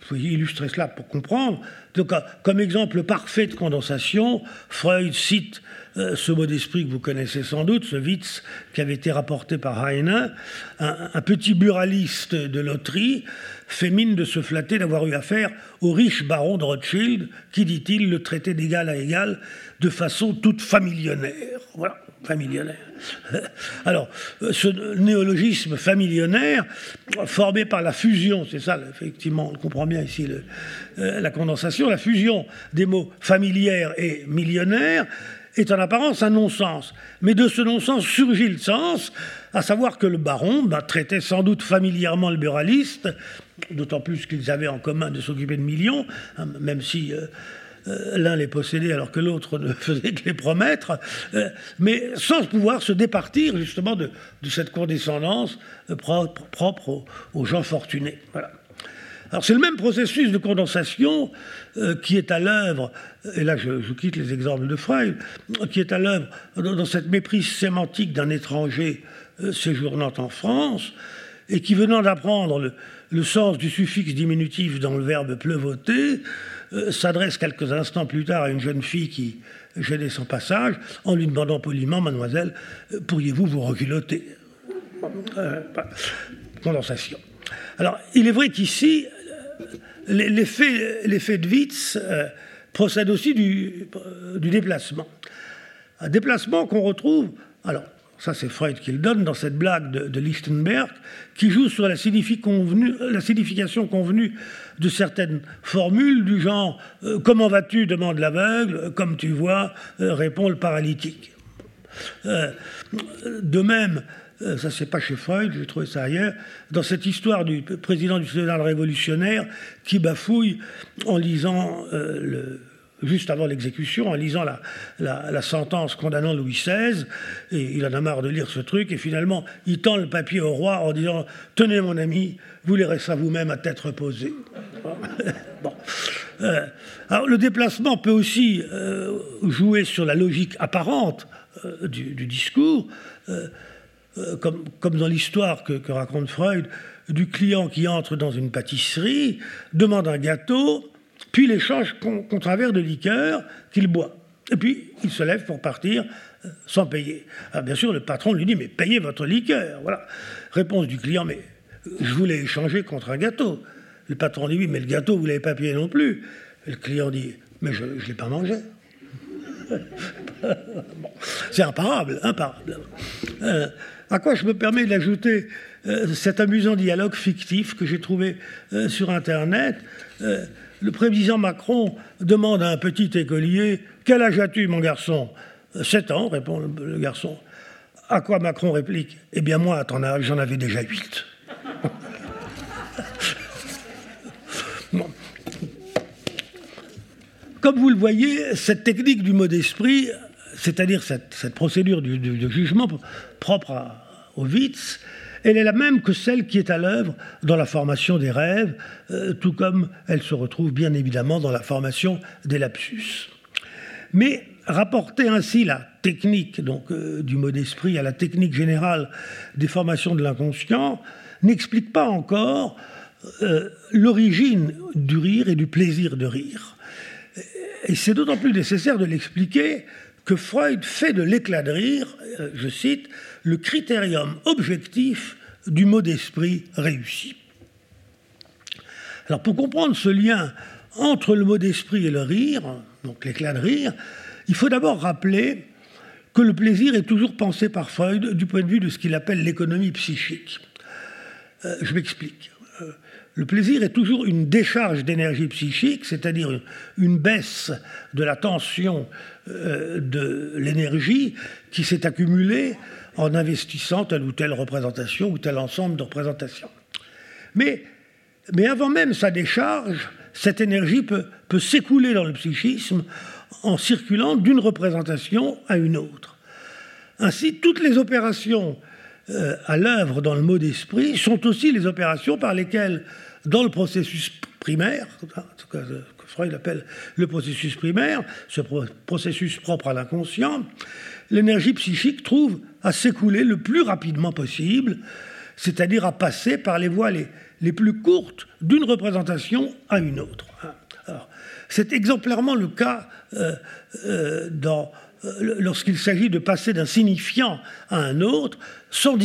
il faut illustrer cela pour comprendre. Donc, comme exemple parfait de condensation, Freud cite euh, ce mot d'esprit que vous connaissez sans doute, ce Witz qui avait été rapporté par Heine, un, petit buraliste de loterie fait mine de se flatter d'avoir eu affaire au riche baron de Rothschild qui, dit-il, le traitait d'égal à égal de façon toute familionnaire. Voilà. familionnaire. Alors, ce néologisme familionnaire, formé par la fusion, c'est ça, effectivement, on comprend bien ici euh, la condensation, la fusion des mots familière et millionnaire, est en apparence un non-sens. Mais de ce non-sens surgit le sens, à savoir que le baron bah, traitait sans doute familièrement le buraliste, d'autant plus qu'ils avaient en commun de s'occuper de millions, hein, même si euh, l'un les possédait alors que l'autre ne faisait que les promettre, euh, mais sans pouvoir se départir justement de, cette condescendance propre, aux, gens fortunés. Voilà. Alors c'est le même processus de condensation qui est à l'œuvre, et là je, quitte les exemples de Freud, qui est à l'œuvre dans, cette méprise sémantique d'un étranger séjournant en France, et qui venant d'apprendre le, sens du suffixe diminutif dans le verbe pleuvoter, euh, s'adresse quelques instants plus tard à une jeune fille qui gênait son passage en lui demandant poliment, mademoiselle, euh, pourriez-vous vous reculoter? Euh, Condensation. Alors, il est vrai qu'ici, l'effet de Witz procède aussi du déplacement. Un déplacement qu'on retrouve, alors ça c'est Freud qui le donne dans cette blague de, Lichtenberg, qui joue sur la, signification convenue de certaines formules du genre euh, Comment vas-tu? demande l'aveugle, comme tu vois, euh, répond le paralytique. Euh, de même, ça c'est pas chez Freud, j'ai trouvé ça ailleurs, dans cette histoire du président du Sénat révolutionnaire qui bafouille en lisant le, juste avant l'exécution, en lisant la, sentence condamnant Louis XVI, et il en a marre de lire ce truc, et finalement, il tend le papier au roi en disant Tenez, mon ami, vous lirez ça vous-même à tête reposée. Euh, alors, le déplacement peut aussi euh, jouer sur la logique apparente euh, du, discours, comme, dans l'histoire que raconte Freud, du client qui entre dans une pâtisserie, demande un gâteau, puis l'échange contre un verre de liqueur qu'il boit. Et puis, il se lève pour partir euh, sans payer. Alors, bien sûr, le patron lui dit, mais payez votre liqueur. Voilà. Réponse du client, mais je voulais échanger contre un gâteau. Le patron dit, oui, mais le gâteau, vous ne l'avez pas payé non plus. le client dit, mais je ne l'ai pas mangé. c'est imparable, imparable. Euh, à quoi je me permets d'ajouter euh, cet amusant dialogue fictif que j'ai trouvé sur Internet le président Macron demande à un petit écolier Quel âge as-tu, mon garçon Sept ans, répond le, garçon. À quoi Macron réplique Eh bien, moi, à ton âge, j'en avais déjà huit. Comme vous le voyez, cette technique du mot d'esprit, c'est-à-dire cette, procédure de jugement propre au Witz, elle est la même que celle qui est à l'œuvre dans la formation des rêves, euh, tout comme elle se retrouve bien évidemment dans la formation des lapsus. Mais rapporter ainsi la technique euh, du mot d'esprit à la technique générale des formations de l'inconscient n'explique pas encore euh, l'origine du rire et du plaisir de rire. Et c'est d'autant plus nécessaire de l'expliquer que Freud fait de l'éclat de rire, je cite, le critérium objectif du mot d'esprit réussi. Alors pour comprendre ce lien entre le mot d'esprit et le rire, donc l'éclat de rire, il faut d'abord rappeler que le plaisir est toujours pensé par Freud du point de vue de ce qu'il appelle l'économie psychique. Euh, je m'explique. Le plaisir est toujours une décharge d'énergie psychique, c'est-à-dire une baisse de la tension euh, de l'énergie qui s'est accumulée en investissant telle ou telle représentation ou tel ensemble de représentations. Mais, mais avant même sa décharge, cette énergie peut, peut s'écouler dans le psychisme en circulant d'une représentation à une autre. Ainsi, toutes les opérations euh, à l'œuvre dans le mot d'esprit sont aussi les opérations par lesquelles, dans le processus primaire, ce que Freud appelle le processus primaire, ce processus propre à l'inconscient, l'énergie psychique trouve à s'écouler le plus rapidement possible, c'est-à-dire à passer par les voies les, plus courtes d'une représentation à une autre. c'est exemplairement le cas euh, euh, dans lorsqu'il s'agit de passer d'un signifiant à un autre sans,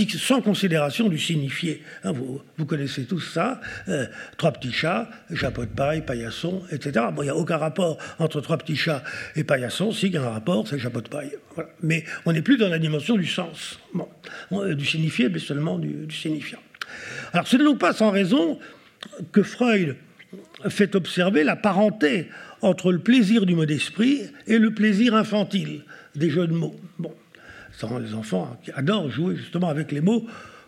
considération du signifié. Hein, vous, connaissez tous ça. Euh, trois petits chats, chapeau de paille, paillasson, etc. Bon, il n'y a aucun rapport entre trois petits chats et paillasson. Si, il y a un rapport, c'est chapeau de paille. Mais on n'est plus dans la dimension du sens, euh, du signifié, mais seulement du, du signifiant. Alors ce n'est donc pas sans raison que Freud fait observer la parenté entre le plaisir du mot d'esprit et le plaisir infantile des jeux de mots. Bon, les enfants adorent jouer justement avec les mots,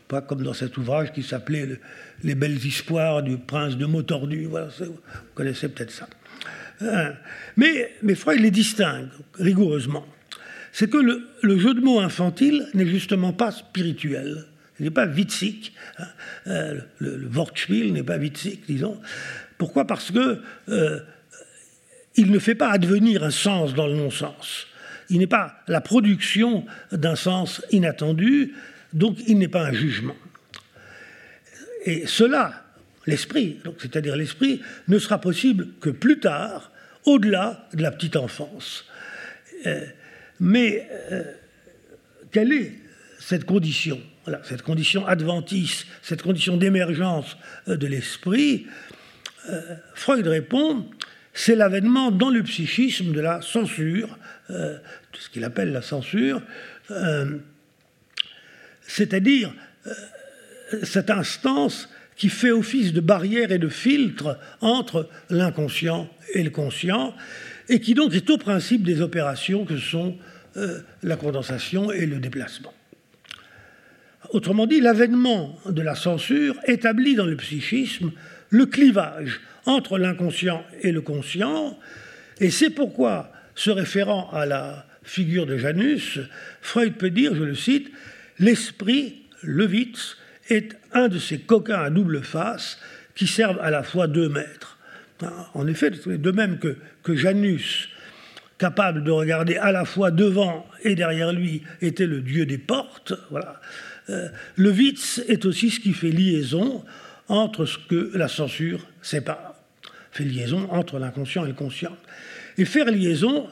pas comme dans cet ouvrage qui s'appelait Les belles histoires du prince de mots tordus. Vous connaissez peut-être ça. Hein. mais, mais Freud les distingue rigoureusement. C'est que le, jeu de mots infantile n'est justement pas spirituel. Il n'est pas witzig. Hein. Euh, le, le, Wortspiel n'est pas witzig, disons. Pourquoi? Parce que euh, il ne fait pas advenir un sens dans le non-sens. Il n'est pas la production d'un sens inattendu, donc il n'est pas un jugement. Et cela, l'esprit, c'est-à-dire l'esprit, ne sera possible que plus tard, au-delà de la petite enfance. Euh, mais euh, quelle est cette condition? Cette condition adventiste, cette condition d'émergence de l'esprit? Freud répond c'est l'avènement dans le psychisme de la censure, euh, ce qu'il appelle la censure, euh, c'est-à-dire euh, cette instance qui fait office de barrière et de filtre entre l'inconscient et le conscient, et qui donc est au principe des opérations que sont la condensation et le déplacement. Autrement dit, l'avènement de la censure établit dans le psychisme le clivage entre l'inconscient et le conscient, et c'est pourquoi, se référant à la figure de Janus, Freud peut dire, je le cite, L'esprit, le Witz, est un de ces coquins à double face qui servent à la fois deux maîtres. En effet, de même que, Janus, capable de regarder à la fois devant et derrière lui, était le dieu des portes, voilà. Euh, le Witz est aussi ce qui fait liaison entre ce que la censure sépare fait liaison entre l'inconscient et le conscient. Et faire liaison,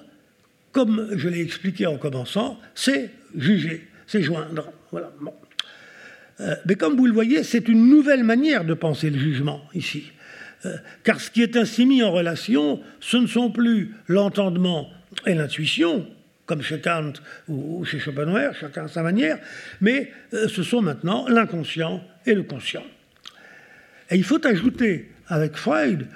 comme je l'ai expliqué en commençant, c'est juger, c'est joindre. Voilà. Euh, mais comme vous le voyez, c'est une nouvelle manière de penser le jugement ici. Euh, car ce qui est ainsi mis en relation, ce ne sont plus l'entendement et l'intuition, comme chez Kant ou, chez Schopenhauer, chacun à sa manière, mais euh, ce sont maintenant l'inconscient et le conscient. Il faut ajouter avec Freud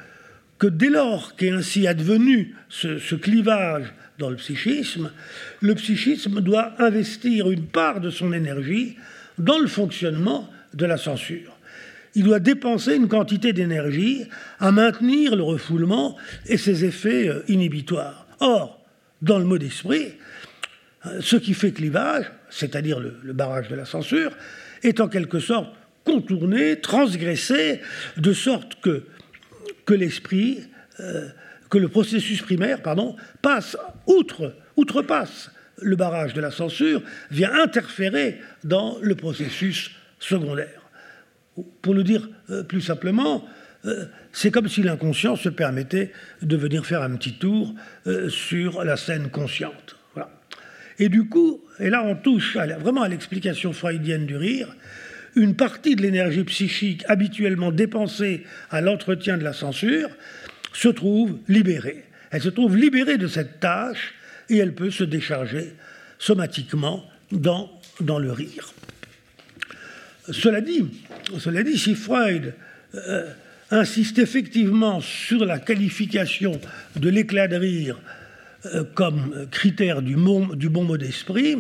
que dès lors qu'est ainsi advenu ce, clivage dans le psychisme, le psychisme doit investir une part de son énergie dans le fonctionnement de la censure. Il doit dépenser une quantité d'énergie à maintenir le refoulement et ses effets euh, inhibitoires. Or, dans le mot d'esprit, euh, ce qui fait clivage, c'est-à-dire le barrage de la censure, est en quelque sorte contourné, transgressé, de sorte que que l'esprit, euh, que le processus primaire, pardon, passe outre, outrepasse le barrage de la censure, vient interférer dans le processus secondaire. Pour le dire euh, plus simplement, euh, c'est comme si l'inconscient se permettait de venir faire un petit tour sur la scène consciente. Et du coup, et là on touche vraiment à l'explication freudienne du rire, une partie de l'énergie psychique habituellement dépensée à l'entretien de la censure se trouve libérée. Elle se trouve libérée de cette tâche et elle peut se décharger somatiquement dans, le rire. Cela dit, cela dit si Freud euh, insiste effectivement sur la qualification de l'éclat de rire euh, comme critère du, du bon mot d'esprit,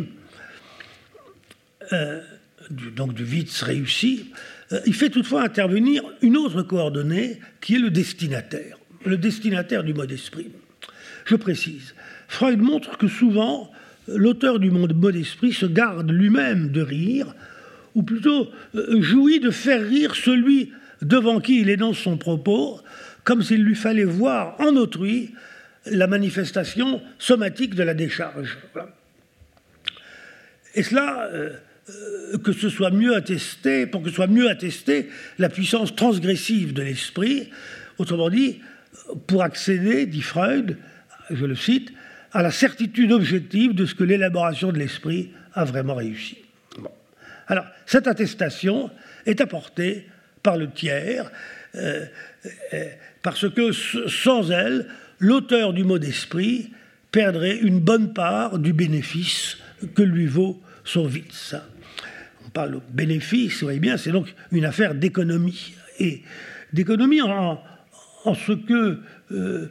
euh, donc du Witz réussi, euh, il fait toutefois intervenir une autre coordonnée qui est le destinataire, le destinataire du mot d'esprit. Je précise, Freud montre que souvent l'auteur du mot d'esprit se garde lui-même de rire, ou plutôt euh, jouit de faire rire celui devant qui il énonce son propos, comme s'il lui fallait voir en autrui la manifestation somatique de la décharge. Et cela, euh, euh, que ce soit mieux attesté, pour que soit mieux attestée la puissance transgressive de l'esprit, autrement dit, pour accéder, dit Freud, je le cite, à la certitude objective de ce que l'élaboration de l'esprit a vraiment réussi. Alors, cette attestation est apportée par le tiers, euh, euh, parce que sans elle, l'auteur du mot d'esprit perdrait une bonne part du bénéfice que lui vaut son vice. De bénéfice, vous voyez bien, c'est donc une affaire d'économie. Et d'économie en, ce que, euh,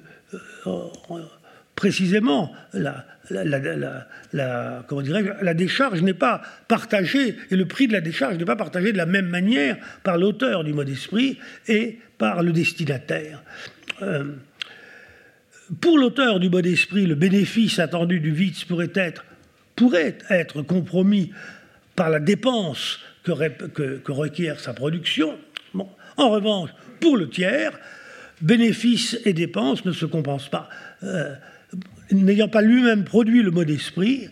précisément, la, la, comment la décharge n'est pas partagée, et le prix de la décharge n'est pas partagé de la même manière par l'auteur du mot d'esprit et par le destinataire. Euh, pour l'auteur du mot d'esprit, le bénéfice attendu du vice pourrait être, pourrait être compromis par la dépense que, requiert sa production. En revanche, pour le tiers, bénéfice et dépense ne se compensent pas. Euh, n'ayant pas lui-même produit le mot d'esprit,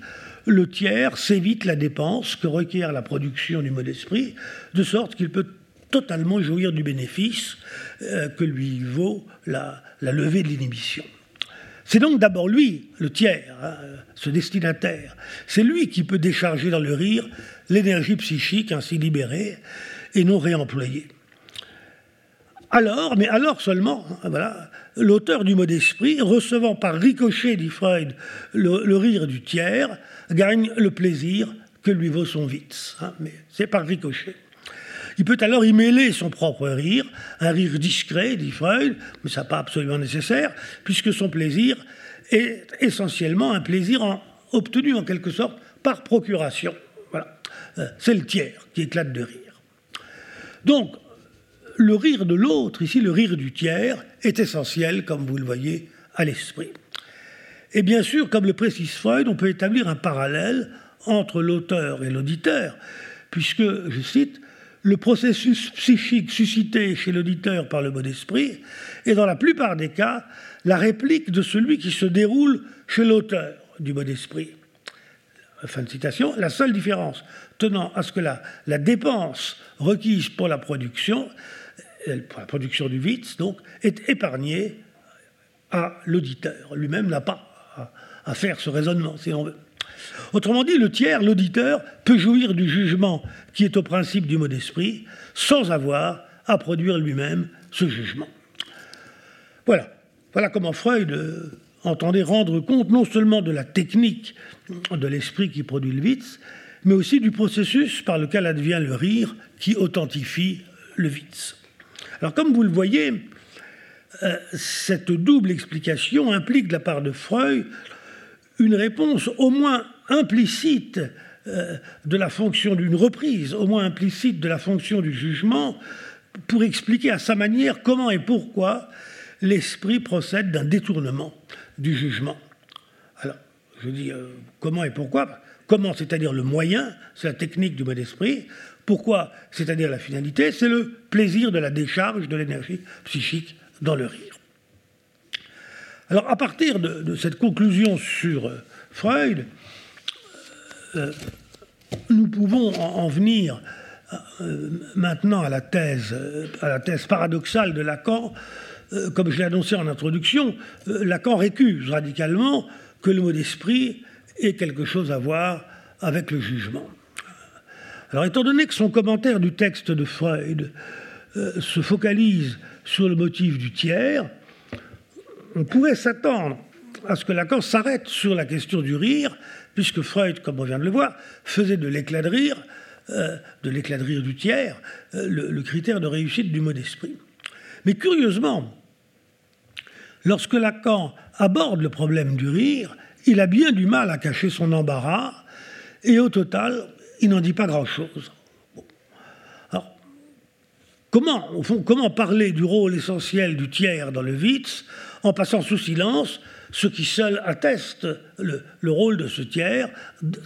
le tiers s'évite la dépense que requiert la production du mot d'esprit, de sorte qu'il peut totalement jouir du bénéfice euh, que lui vaut la, levée de l'inhibition. C'est donc d'abord lui, le tiers, hein, ce destinataire, c'est lui qui peut décharger dans le rire l'énergie psychique ainsi libérée et non réemployée. Alors, mais alors seulement, l'auteur du mot d'esprit, recevant par ricochet, dit Freud, le, rire du tiers, gagne le plaisir que lui vaut son vice. Hein, mais c'est par ricochet. Il peut alors y mêler son propre rire, un rire discret, dit Freud, mais ça n'est pas absolument nécessaire, puisque son plaisir est essentiellement un plaisir obtenu en quelque sorte par procuration. C'est le tiers qui éclate de rire. Donc, le rire de l'autre, ici le rire du tiers, est essentiel, comme vous le voyez, à l'esprit. Et bien sûr, comme le précise Freud, on peut établir un parallèle entre l'auteur et l'auditeur, puisque, je cite, le processus psychique suscité chez l'auditeur par le mot d'esprit est dans la plupart des cas la réplique de celui qui se déroule chez l'auteur du mot d'esprit. Fin de citation. La seule différence tenant à ce que la, dépense requise pour la production pour la production du Witz, est épargnée à l'auditeur. Lui-même n'a pas à, faire ce raisonnement. Autrement dit, le tiers, l'auditeur, peut jouir du jugement qui est au principe du mot d'esprit, sans avoir à produire lui-même ce jugement. Voilà. Voilà comment Freud euh, entendait rendre compte non seulement de la technique de l'esprit qui produit le Witz, mais aussi du processus par lequel advient le rire qui authentifie le Witz. Alors comme vous le voyez, euh, cette double explication implique de la part de Freud une réponse au moins implicite euh, de la fonction d'une reprise, au moins implicite de la fonction du jugement, pour expliquer à sa manière comment et pourquoi l'esprit procède d'un détournement du jugement. Alors, je dis euh, comment et pourquoi? Comment, c'est-à-dire le moyen, c'est la technique du mode esprit. Pourquoi C'est-à-dire la finalité, c'est le plaisir de la décharge de l'énergie psychique dans le rire. Alors à partir de, cette conclusion sur euh, Freud, euh, nous pouvons en, venir euh, maintenant à la, thèse, à la thèse paradoxale de Lacan. comme je l'ai annoncé en introduction, Lacan récuse radicalement que le mot d'esprit ait quelque chose à voir avec le jugement. Alors, étant donné que son commentaire du texte de Freud euh, se focalise sur le motif du tiers, on pourrait s'attendre à ce que Lacan s'arrête sur la question du rire, puisque Freud, comme on vient de le voir, faisait de l'éclat de rire, euh, de l'éclat de rire du tiers, euh, le, critère de réussite du mot d'esprit. Mais curieusement, lorsque Lacan aborde le problème du rire, il a bien du mal à cacher son embarras, et au total, il n'en dit pas grand-chose. Alors, comment, parler du rôle essentiel du tiers dans le Witz en passant sous silence ce qui seul atteste le, rôle de ce tiers,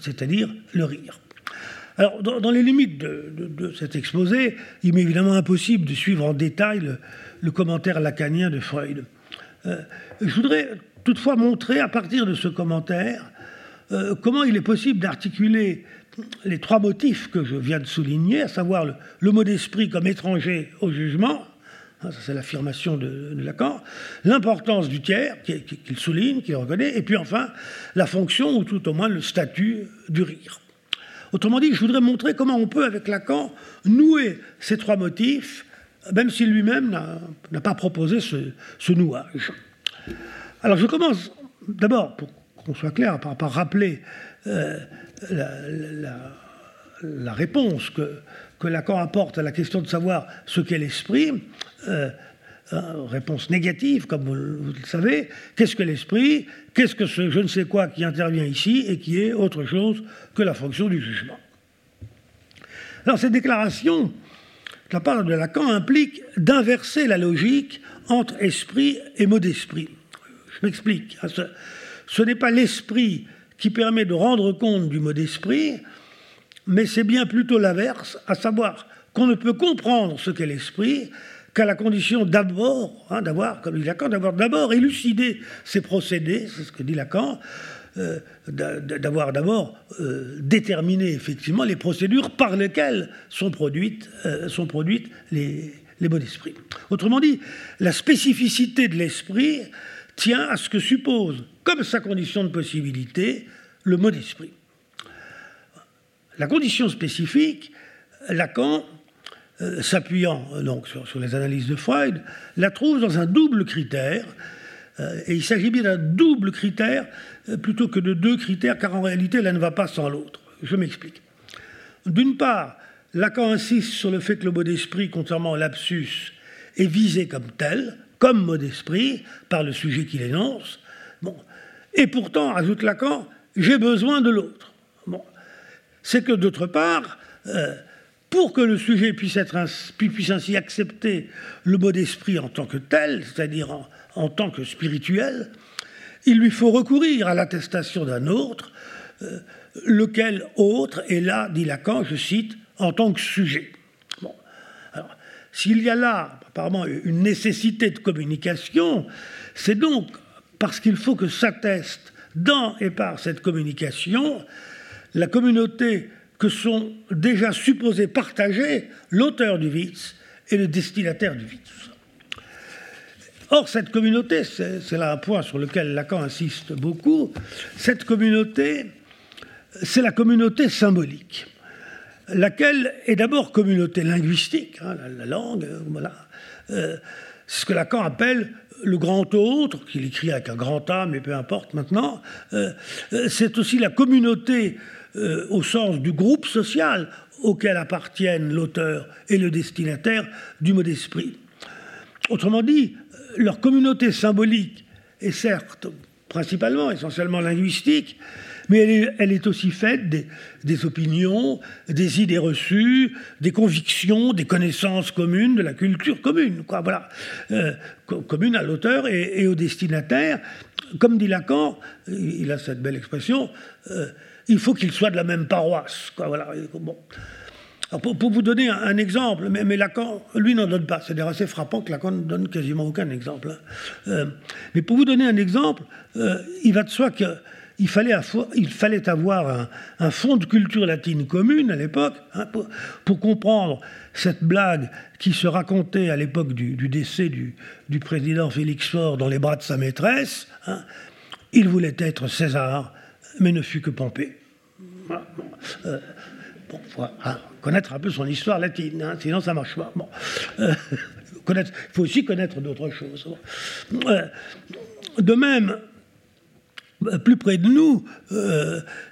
c'est-à-dire le rire? Alors, dans, les limites de, cet exposé, il m'est évidemment impossible de suivre en détail le, commentaire lacanien de Freud. Euh, je voudrais toutefois montrer, à partir de ce commentaire, euh, comment il est possible d'articuler les trois motifs que je viens de souligner, à savoir le, mot d'esprit comme étranger au jugement, Hein, c'est l'affirmation de, Lacan. L'importance du tiers, qu'il souligne, qu'il reconnaît. Et puis enfin, la fonction, ou tout au moins le statut du rire. Autrement dit, je voudrais montrer comment on peut, avec Lacan, nouer ces trois motifs, même si lui-même n'a pas proposé ce, nouage. Alors je commence d'abord, pour qu'on soit clair, par, rappeler euh, la, réponse que, Lacan apporte à la question de savoir ce qu'est l'esprit, euh, réponse négative, comme vous, le savez, qu'est-ce que l'esprit? Qu'est-ce que ce je ne sais quoi qui intervient ici et qui est autre chose que la fonction du jugement? Alors cette déclaration, de la part de Lacan, implique d'inverser la logique entre esprit et mot d'esprit. Je m'explique. Ce, ce n'est pas l'esprit qui permet de rendre compte du mot d'esprit, mais c'est bien plutôt l'inverse, à savoir qu'on ne peut comprendre ce qu'est l'esprit qu'à la condition d'abord, hein, d'avoir, comme dit Lacan, d'avoir d'abord élucidé ces procédés, c'est ce que dit Lacan, euh, d'avoir d'abord euh, déterminé effectivement les procédures par lesquelles sont produites, euh, les, les mots d'esprit. Autrement dit, la spécificité de l'esprit tient à ce que suppose, comme sa condition de possibilité, le mot d'esprit. La condition spécifique, Lacan, euh, s'appuyant euh, donc sur, les analyses de Freud, la trouve dans un double critère. Euh, et il s'agit bien d'un double critère plutôt que de deux critères, car en réalité, l'un ne va pas sans l'autre. Je m'explique. D'une part, Lacan insiste sur le fait que le mot d'esprit, contrairement à l'absus, est visé comme tel, comme mot d'esprit, par le sujet qu'il énonce. Bon. Et pourtant, ajoute Lacan, j'ai besoin de l'autre. C'est que d'autre part, pour que le sujet puisse, être puisse ainsi accepter le mot d'esprit en tant que tel, c'est-à-dire en, tant que spirituel, il lui faut recourir à l'attestation d'un autre, euh, lequel autre est là, dit Lacan, je cite, en tant que sujet. S'il y a là apparemment une nécessité de communication, c'est donc parce qu'il faut que s'atteste dans et par cette communication la communauté que sont déjà supposés partager l'auteur du vice et le destinataire du vice. Or, cette communauté, c'est là un point sur lequel Lacan insiste beaucoup, cette communauté, c'est la communauté symbolique, laquelle est d'abord communauté linguistique, hein, la, langue, voilà. Euh, ce que Lacan appelle le grand autre, qu'il écrit avec un grand A, mais peu importe maintenant. Euh, euh, c'est aussi la communauté euh, au sens du groupe social auquel appartiennent l'auteur et le destinataire du mot d'esprit. Autrement dit, leur communauté symbolique est certes principalement, essentiellement linguistique, mais elle est, aussi faite des, opinions, des idées reçues, des convictions, des connaissances communes, de la culture commune, quoi, voilà, euh, commune à l'auteur et, au destinataire. Comme dit Lacan, il a cette belle expression, euh, il faut qu'ils soient de la même paroisse. Quoi, voilà. Bon. pour, vous donner un, exemple, mais, Lacan, lui, n'en donne pas. C'est d'ailleurs assez frappant que Lacan ne donne quasiment aucun exemple. Hein. Euh, mais pour vous donner un exemple, euh, il va de soi il fallait avoir un, fond de culture latine commune à l'époque hein, pour, comprendre cette blague qui se racontait à l'époque du, décès du, président Félix Faure dans les bras de sa maîtresse. Hein. Il voulait être César, mais ne fut que Pompée. Euh, bon, faut hein, connaître un peu son histoire latine, sinon ça marche pas. Bon. Euh, il faut aussi connaître d'autres choses. Euh, de même, plus près de nous,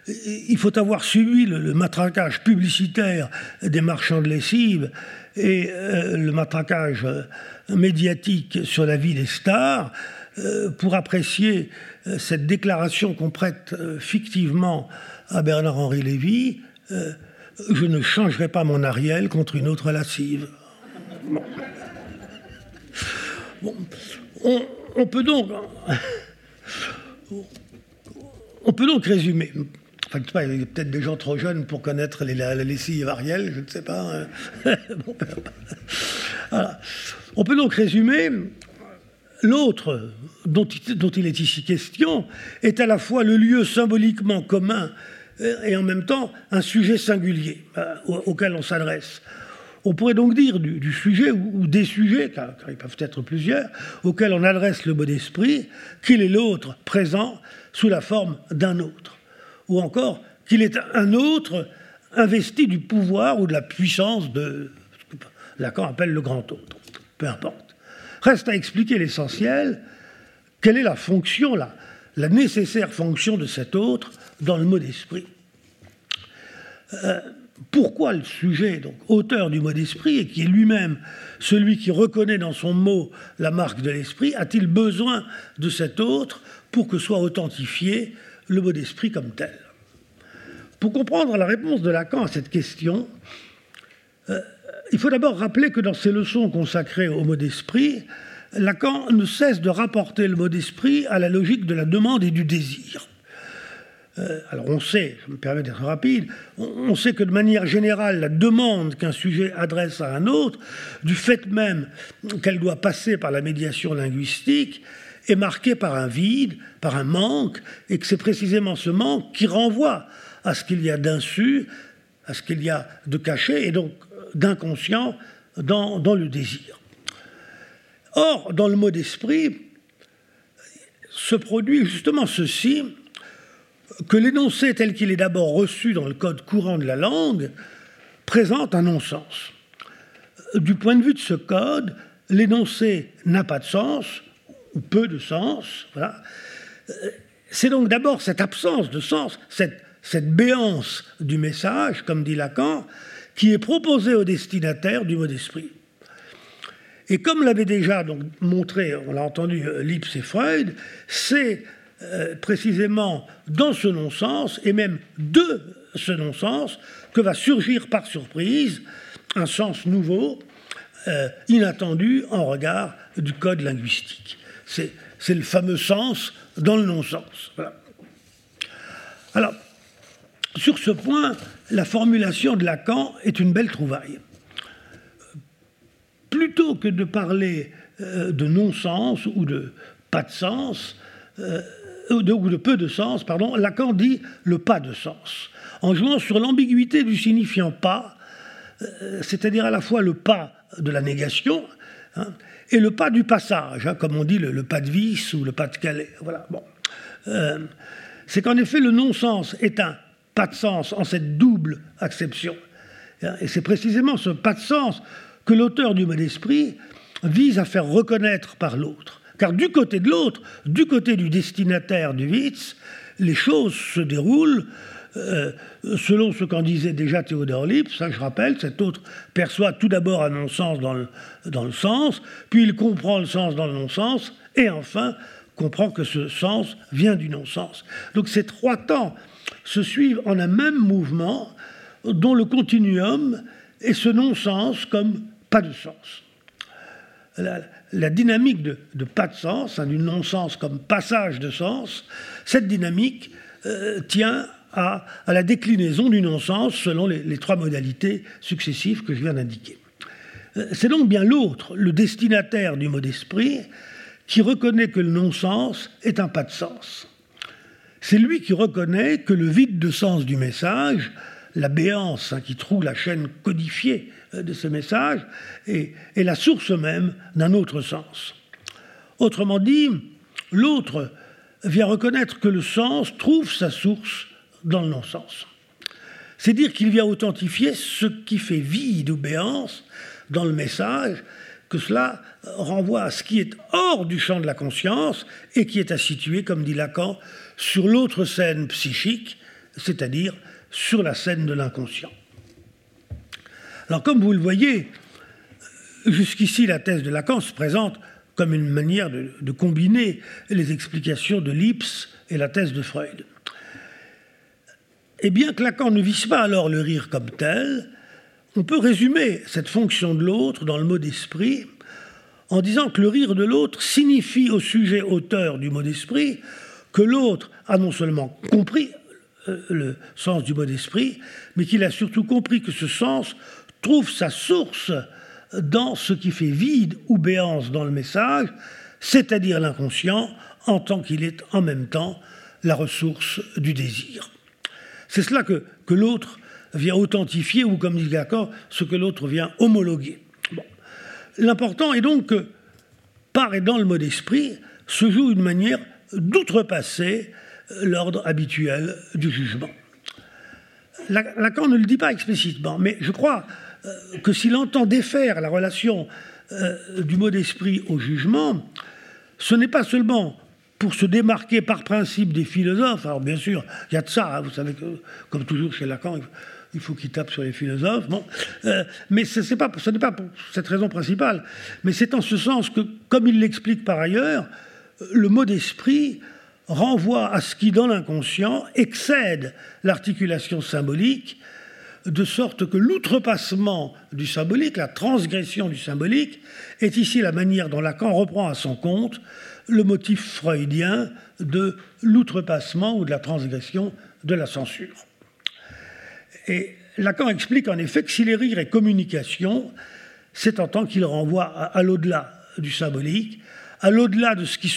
il faut avoir suivi le, matraquage publicitaire des marchands de lessive et le matraquage médiatique sur la vie des stars pour apprécier cette déclaration qu'on prête fictivement à Bernard-Henri Lévy euh, Je ne changerai pas mon Ariel contre une autre lascive. On, peut donc. On peut donc résumer. Enfin, il y a peut-être des gens trop jeunes pour connaître les, la, lessive Ariel, je ne sais pas. Hein. On peut donc résumer L'autre, dont, il est ici question, est à la fois le lieu symboliquement commun et en même temps un sujet singulier euh, auquel on s'adresse. On pourrait donc dire du, sujet ou, des sujets, car, ils peuvent être plusieurs, auxquels on adresse le mot d'esprit, qu'il est l'autre présent sous la forme d'un autre. Ou encore qu'il est un autre investi du pouvoir ou de la puissance de ce que Lacan appelle le grand autre. Peu importe. Reste à expliquer l'essentiel. Quelle est la fonction, la, la nécessaire fonction de cet autre dans le mot d'esprit? Euh, pourquoi le sujet, donc auteur du mot d'esprit, et qui est lui-même celui qui reconnaît dans son mot la marque de l'esprit, a-t-il besoin de cet autre pour que soit authentifié le mot d'esprit comme tel Pour comprendre la réponse de Lacan à cette question, euh, il faut d'abord rappeler que dans ses leçons consacrées au mot d'esprit, Lacan ne cesse de rapporter le mot d'esprit à la logique de la demande et du désir. Euh, alors on sait, je me permets d'être rapide, on, sait que de manière générale, la demande qu'un sujet adresse à un autre, du fait même qu'elle doit passer par la médiation linguistique, est marquée par un vide, par un manque, et que c'est précisément ce manque qui renvoie à ce qu'il y a d'insu, à ce qu'il y a de caché, et donc d'inconscient dans, dans le désir. Or, dans le mot d'esprit, se produit justement ceci, que l'énoncé tel qu'il est d'abord reçu dans le code courant de la langue présente un non-sens. Du point de vue de ce code, l'énoncé n'a pas de sens, peu de sens. Voilà. C'est donc d'abord cette absence de sens, cette, béance du message, comme dit Lacan, qui est proposée au destinataire du mot d'esprit. Et comme l'avait déjà montré, on l'a entendu, Lips et Freud, c'est euh, précisément dans ce non-sens, et même de ce non-sens, que va surgir par surprise un sens nouveau, euh, inattendu en regard du code linguistique. C'est, le fameux sens dans le non-sens. Alors, sur ce point, la formulation de Lacan est une belle trouvaille. Plutôt que de parler euh, de non-sens ou de pas de sens, ou de peu de sens, pardon, Lacan dit le pas de sens, en jouant sur l'ambiguïté du signifiant pas, euh, c'est-à-dire à la fois le pas de la négation hein, et le pas du passage, hein, comme on dit le, pas de vis ou le pas de Calais. Voilà. Bon. Euh, c'est qu'en effet, le non-sens est un pas de sens en cette double acception. Hein, et c'est précisément ce pas de sens que l'auteur du mot d'esprit vise à faire reconnaître par l'autre. Car du côté de l'autre, du côté du destinataire du Witz, les choses se déroulent euh, selon ce qu'en disait déjà Théodore Lipp, ça je rappelle, cet autre perçoit tout d'abord un non-sens dans le, dans le sens, puis il comprend le sens dans le non-sens, et enfin comprend que ce sens vient du non-sens. Donc ces trois temps se suivent en un même mouvement dont le continuum est ce non-sens comme pas de sens la dynamique de, pas de sens, hein, du non-sens comme passage de sens, cette dynamique euh, tient à, la déclinaison du non-sens selon les, trois modalités successives que je viens d'indiquer. Euh, c'est donc bien l'autre, le destinataire du mot d'esprit, qui reconnaît que le non-sens est un pas de sens. C'est lui qui reconnaît que le vide de sens du message, la béance hein, qui trouve la chaîne codifiée euh, de ce message est, la source même d'un autre sens. Autrement dit, l'autre vient reconnaître que le sens trouve sa source dans le non-sens. C'est dire qu'il vient authentifier ce qui fait vide ou dans le message, que cela renvoie à ce qui est hors du champ de la conscience et qui est à situer, comme dit Lacan, sur l'autre scène psychique, c'est-à-dire sur la scène de l'inconscient. Alors comme vous le voyez, jusqu'ici la thèse de Lacan se présente comme une manière de, combiner les explications de Lips et la thèse de Freud. Et bien que Lacan ne vise pas alors le rire comme tel, on peut résumer cette fonction de l'autre dans le mot d'esprit en disant que le rire de l'autre signifie au sujet auteur du mot d'esprit que l'autre a non seulement compris euh, le sens du mot d'esprit, mais qu'il a surtout compris que ce sens trouve sa source dans ce qui fait vide ou béance dans le message, c'est-à-dire l'inconscient, en tant qu'il est en même temps la ressource du désir. C'est cela que, l'autre vient authentifier ou, comme dit Lacan, ce que l'autre vient homologuer. L'important est donc que, par et dans le mot d'esprit, se joue une manière d'outrepasser l'ordre habituel du jugement. Lacan ne le dit pas explicitement, mais je crois euh, que s'il entend défaire la relation euh, du mot d'esprit au jugement, ce n'est pas seulement pour se démarquer par principe des philosophes. Alors bien sûr, il y a de ça, hein, vous savez que, comme toujours chez Lacan, il faut qu'il tape sur les philosophes. Bon. Euh, mais ce n'est pas, pas pour cette raison principale. Mais c'est en ce sens que, comme il l'explique par ailleurs, le mot d'esprit renvoie à ce qui, dans l'inconscient, excède l'articulation symbolique, de sorte que l'outrepassement du symbolique, la transgression du symbolique, est ici la manière dont Lacan reprend à son compte le motif freudien de l'outrepassement ou de la transgression de la censure. Et Lacan explique en effet que si les rires est communication, c'est en tant qu'il renvoie à, l'au-delà du symbolique, à l'au-delà de, ce qui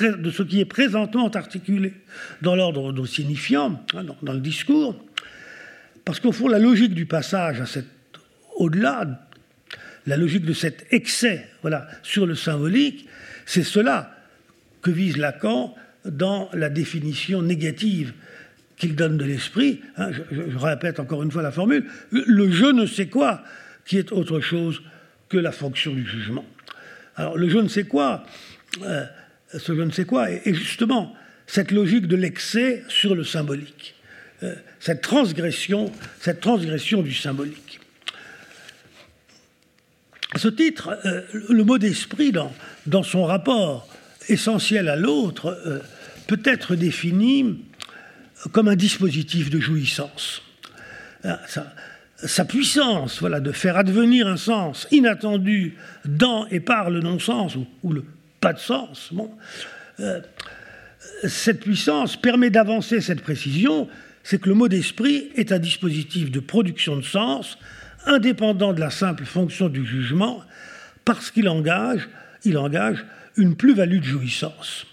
de ce qui est présentement articulé dans l'ordre de signifiant, hein, dans, le discours, parce qu'au fond, la logique du passage à cet au-delà, la logique de cet excès voilà, sur le symbolique, c'est cela que vise Lacan dans la définition négative qu'il donne de l'esprit. Hein, je, répète encore une fois la formule, le je ne sais quoi qui est autre chose que la fonction du jugement. Alors le je ne sais quoi, euh, ce je ne sais quoi est, justement cette logique de l'excès sur le symbolique, euh, cette transgression, cette transgression du symbolique. À ce titre, euh, le mot d'esprit dans, dans son rapport essentiel à l'autre euh, peut être défini comme un dispositif de jouissance. Ah, sa, puissance, voilà, de faire advenir un sens inattendu dans et par le non-sens ou, le pas de sens. Euh, cette puissance permet d'avancer cette précision, c'est que le mot d'esprit est un dispositif de production de sens indépendant de la simple fonction du jugement, parce qu'il engage, il engage une plus-value de jouissance,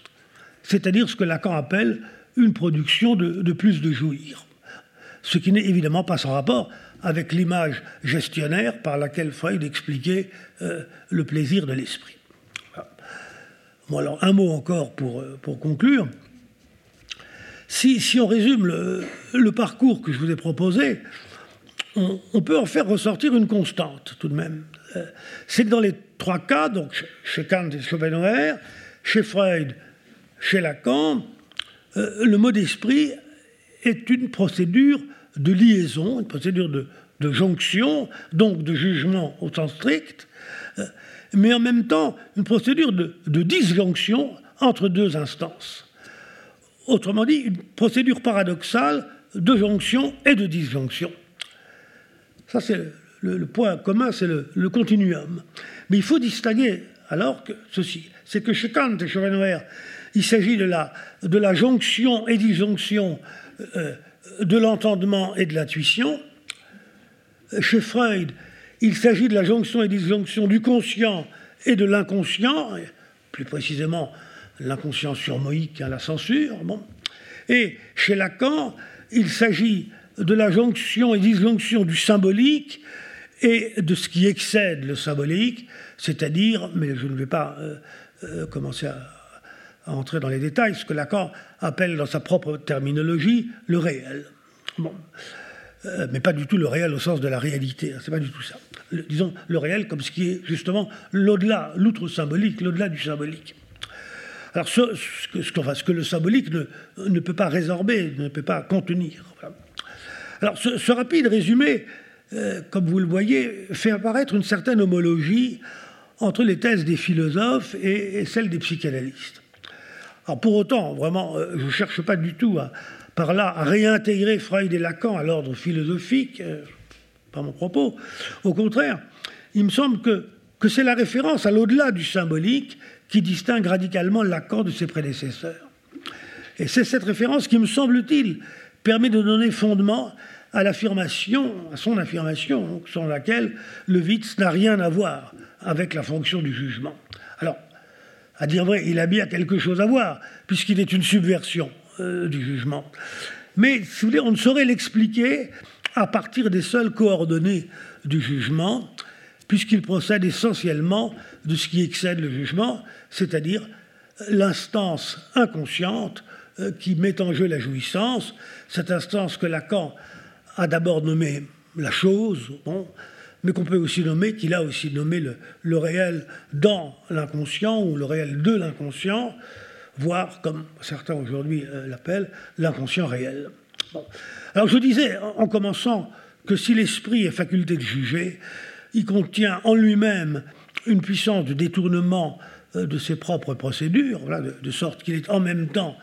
c'est-à-dire ce que Lacan appelle une production de, plus de jouir, ce qui n'est évidemment pas sans rapport avec l'image gestionnaire par laquelle Freud expliquait euh, le plaisir de l'esprit. Un mot encore pour, euh, conclure. Si, on résume le, parcours que je vous ai proposé, on, peut en faire ressortir une constante tout de même. Euh, c'est que dans les trois cas, donc chez Kant et Schopenhauer, chez Freud, chez Lacan, euh, le mot d'esprit est une procédure de liaison, une procédure de, jonction, donc de jugement au sens strict, euh, mais en même temps une procédure de, de disjonction entre deux instances. Autrement dit, une procédure paradoxale de jonction et de disjonction. Ça, c'est le, point commun, c'est le, continuum. Mais il faut distinguer alors que ceci, c'est que chez Kant et Schopenhauer, il s'agit de la, jonction et disjonction euh, de l'entendement et de l'intuition. Chez Freud, il s'agit de la jonction et disjonction du conscient et de l'inconscient, plus précisément l'inconscient surmoïque à la censure. Bon. Et chez Lacan, il s'agit de la jonction et disjonction du symbolique et de ce qui excède le symbolique, c'est-à-dire, mais je ne vais pas euh, euh, commencer à, entrer dans les détails, ce que Lacan appelle dans sa propre terminologie le réel. Bon. Euh, mais pas du tout le réel au sens de la réalité, hein, c'est pas du tout ça. disons le réel comme ce qui est justement l'au-delà, l'outre-symbolique, l'au-delà du symbolique. Alors ce, que, le symbolique ne, peut pas résorber, ne peut pas contenir. Alors ce rapide résumé euh, comme vous le voyez, fait apparaître une certaine homologie entre les thèses des philosophes et, celles des psychanalystes. Alors pour autant, vraiment, euh, je ne cherche pas du tout par là à réintégrer Freud et Lacan à l'ordre philosophique, euh, pas mon propos. Au contraire, il me semble que, que c'est la référence à l'au-delà du symbolique qui distingue radicalement Lacan de ses prédécesseurs. Et c'est cette référence qui, me semble-t-il, permet de donner fondement à l'affirmation, à son affirmation, sans laquelle le Witz n'a rien à voir avec la fonction du jugement. Alors, à dire vrai, il a bien quelque chose à voir, puisqu'il est une subversion euh, du jugement. Mais, si vous voulez, on ne saurait l'expliquer à partir des seules coordonnées du jugement, puisqu'il procède essentiellement de ce qui excède le jugement, c'est-à-dire l'instance inconsciente euh, qui met en jeu la jouissance, cette instance que Lacan a d'abord nommée la chose, mais qu'on peut aussi nommer, qu'il a aussi nommé le, réel dans l'inconscient ou le réel de l'inconscient, voire, comme certains aujourd'hui euh, l'appellent, l'inconscient réel. Alors je disais, en commençant, que si l'esprit est faculté de juger, il contient en lui-même une puissance de détournement euh, de ses propres procédures, de, sorte qu'il est en même temps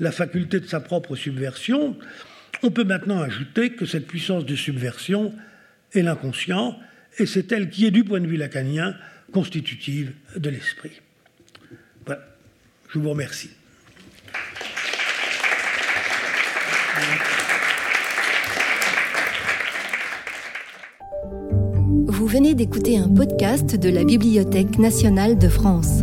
la faculté de sa propre subversion. On peut maintenant ajouter que cette puissance de subversion est l'inconscient, et c'est elle qui est, du point de vue lacanien, constitutive de l'esprit. Voilà. Je vous remercie. Vous venez d'écouter un podcast de la Bibliothèque nationale de France.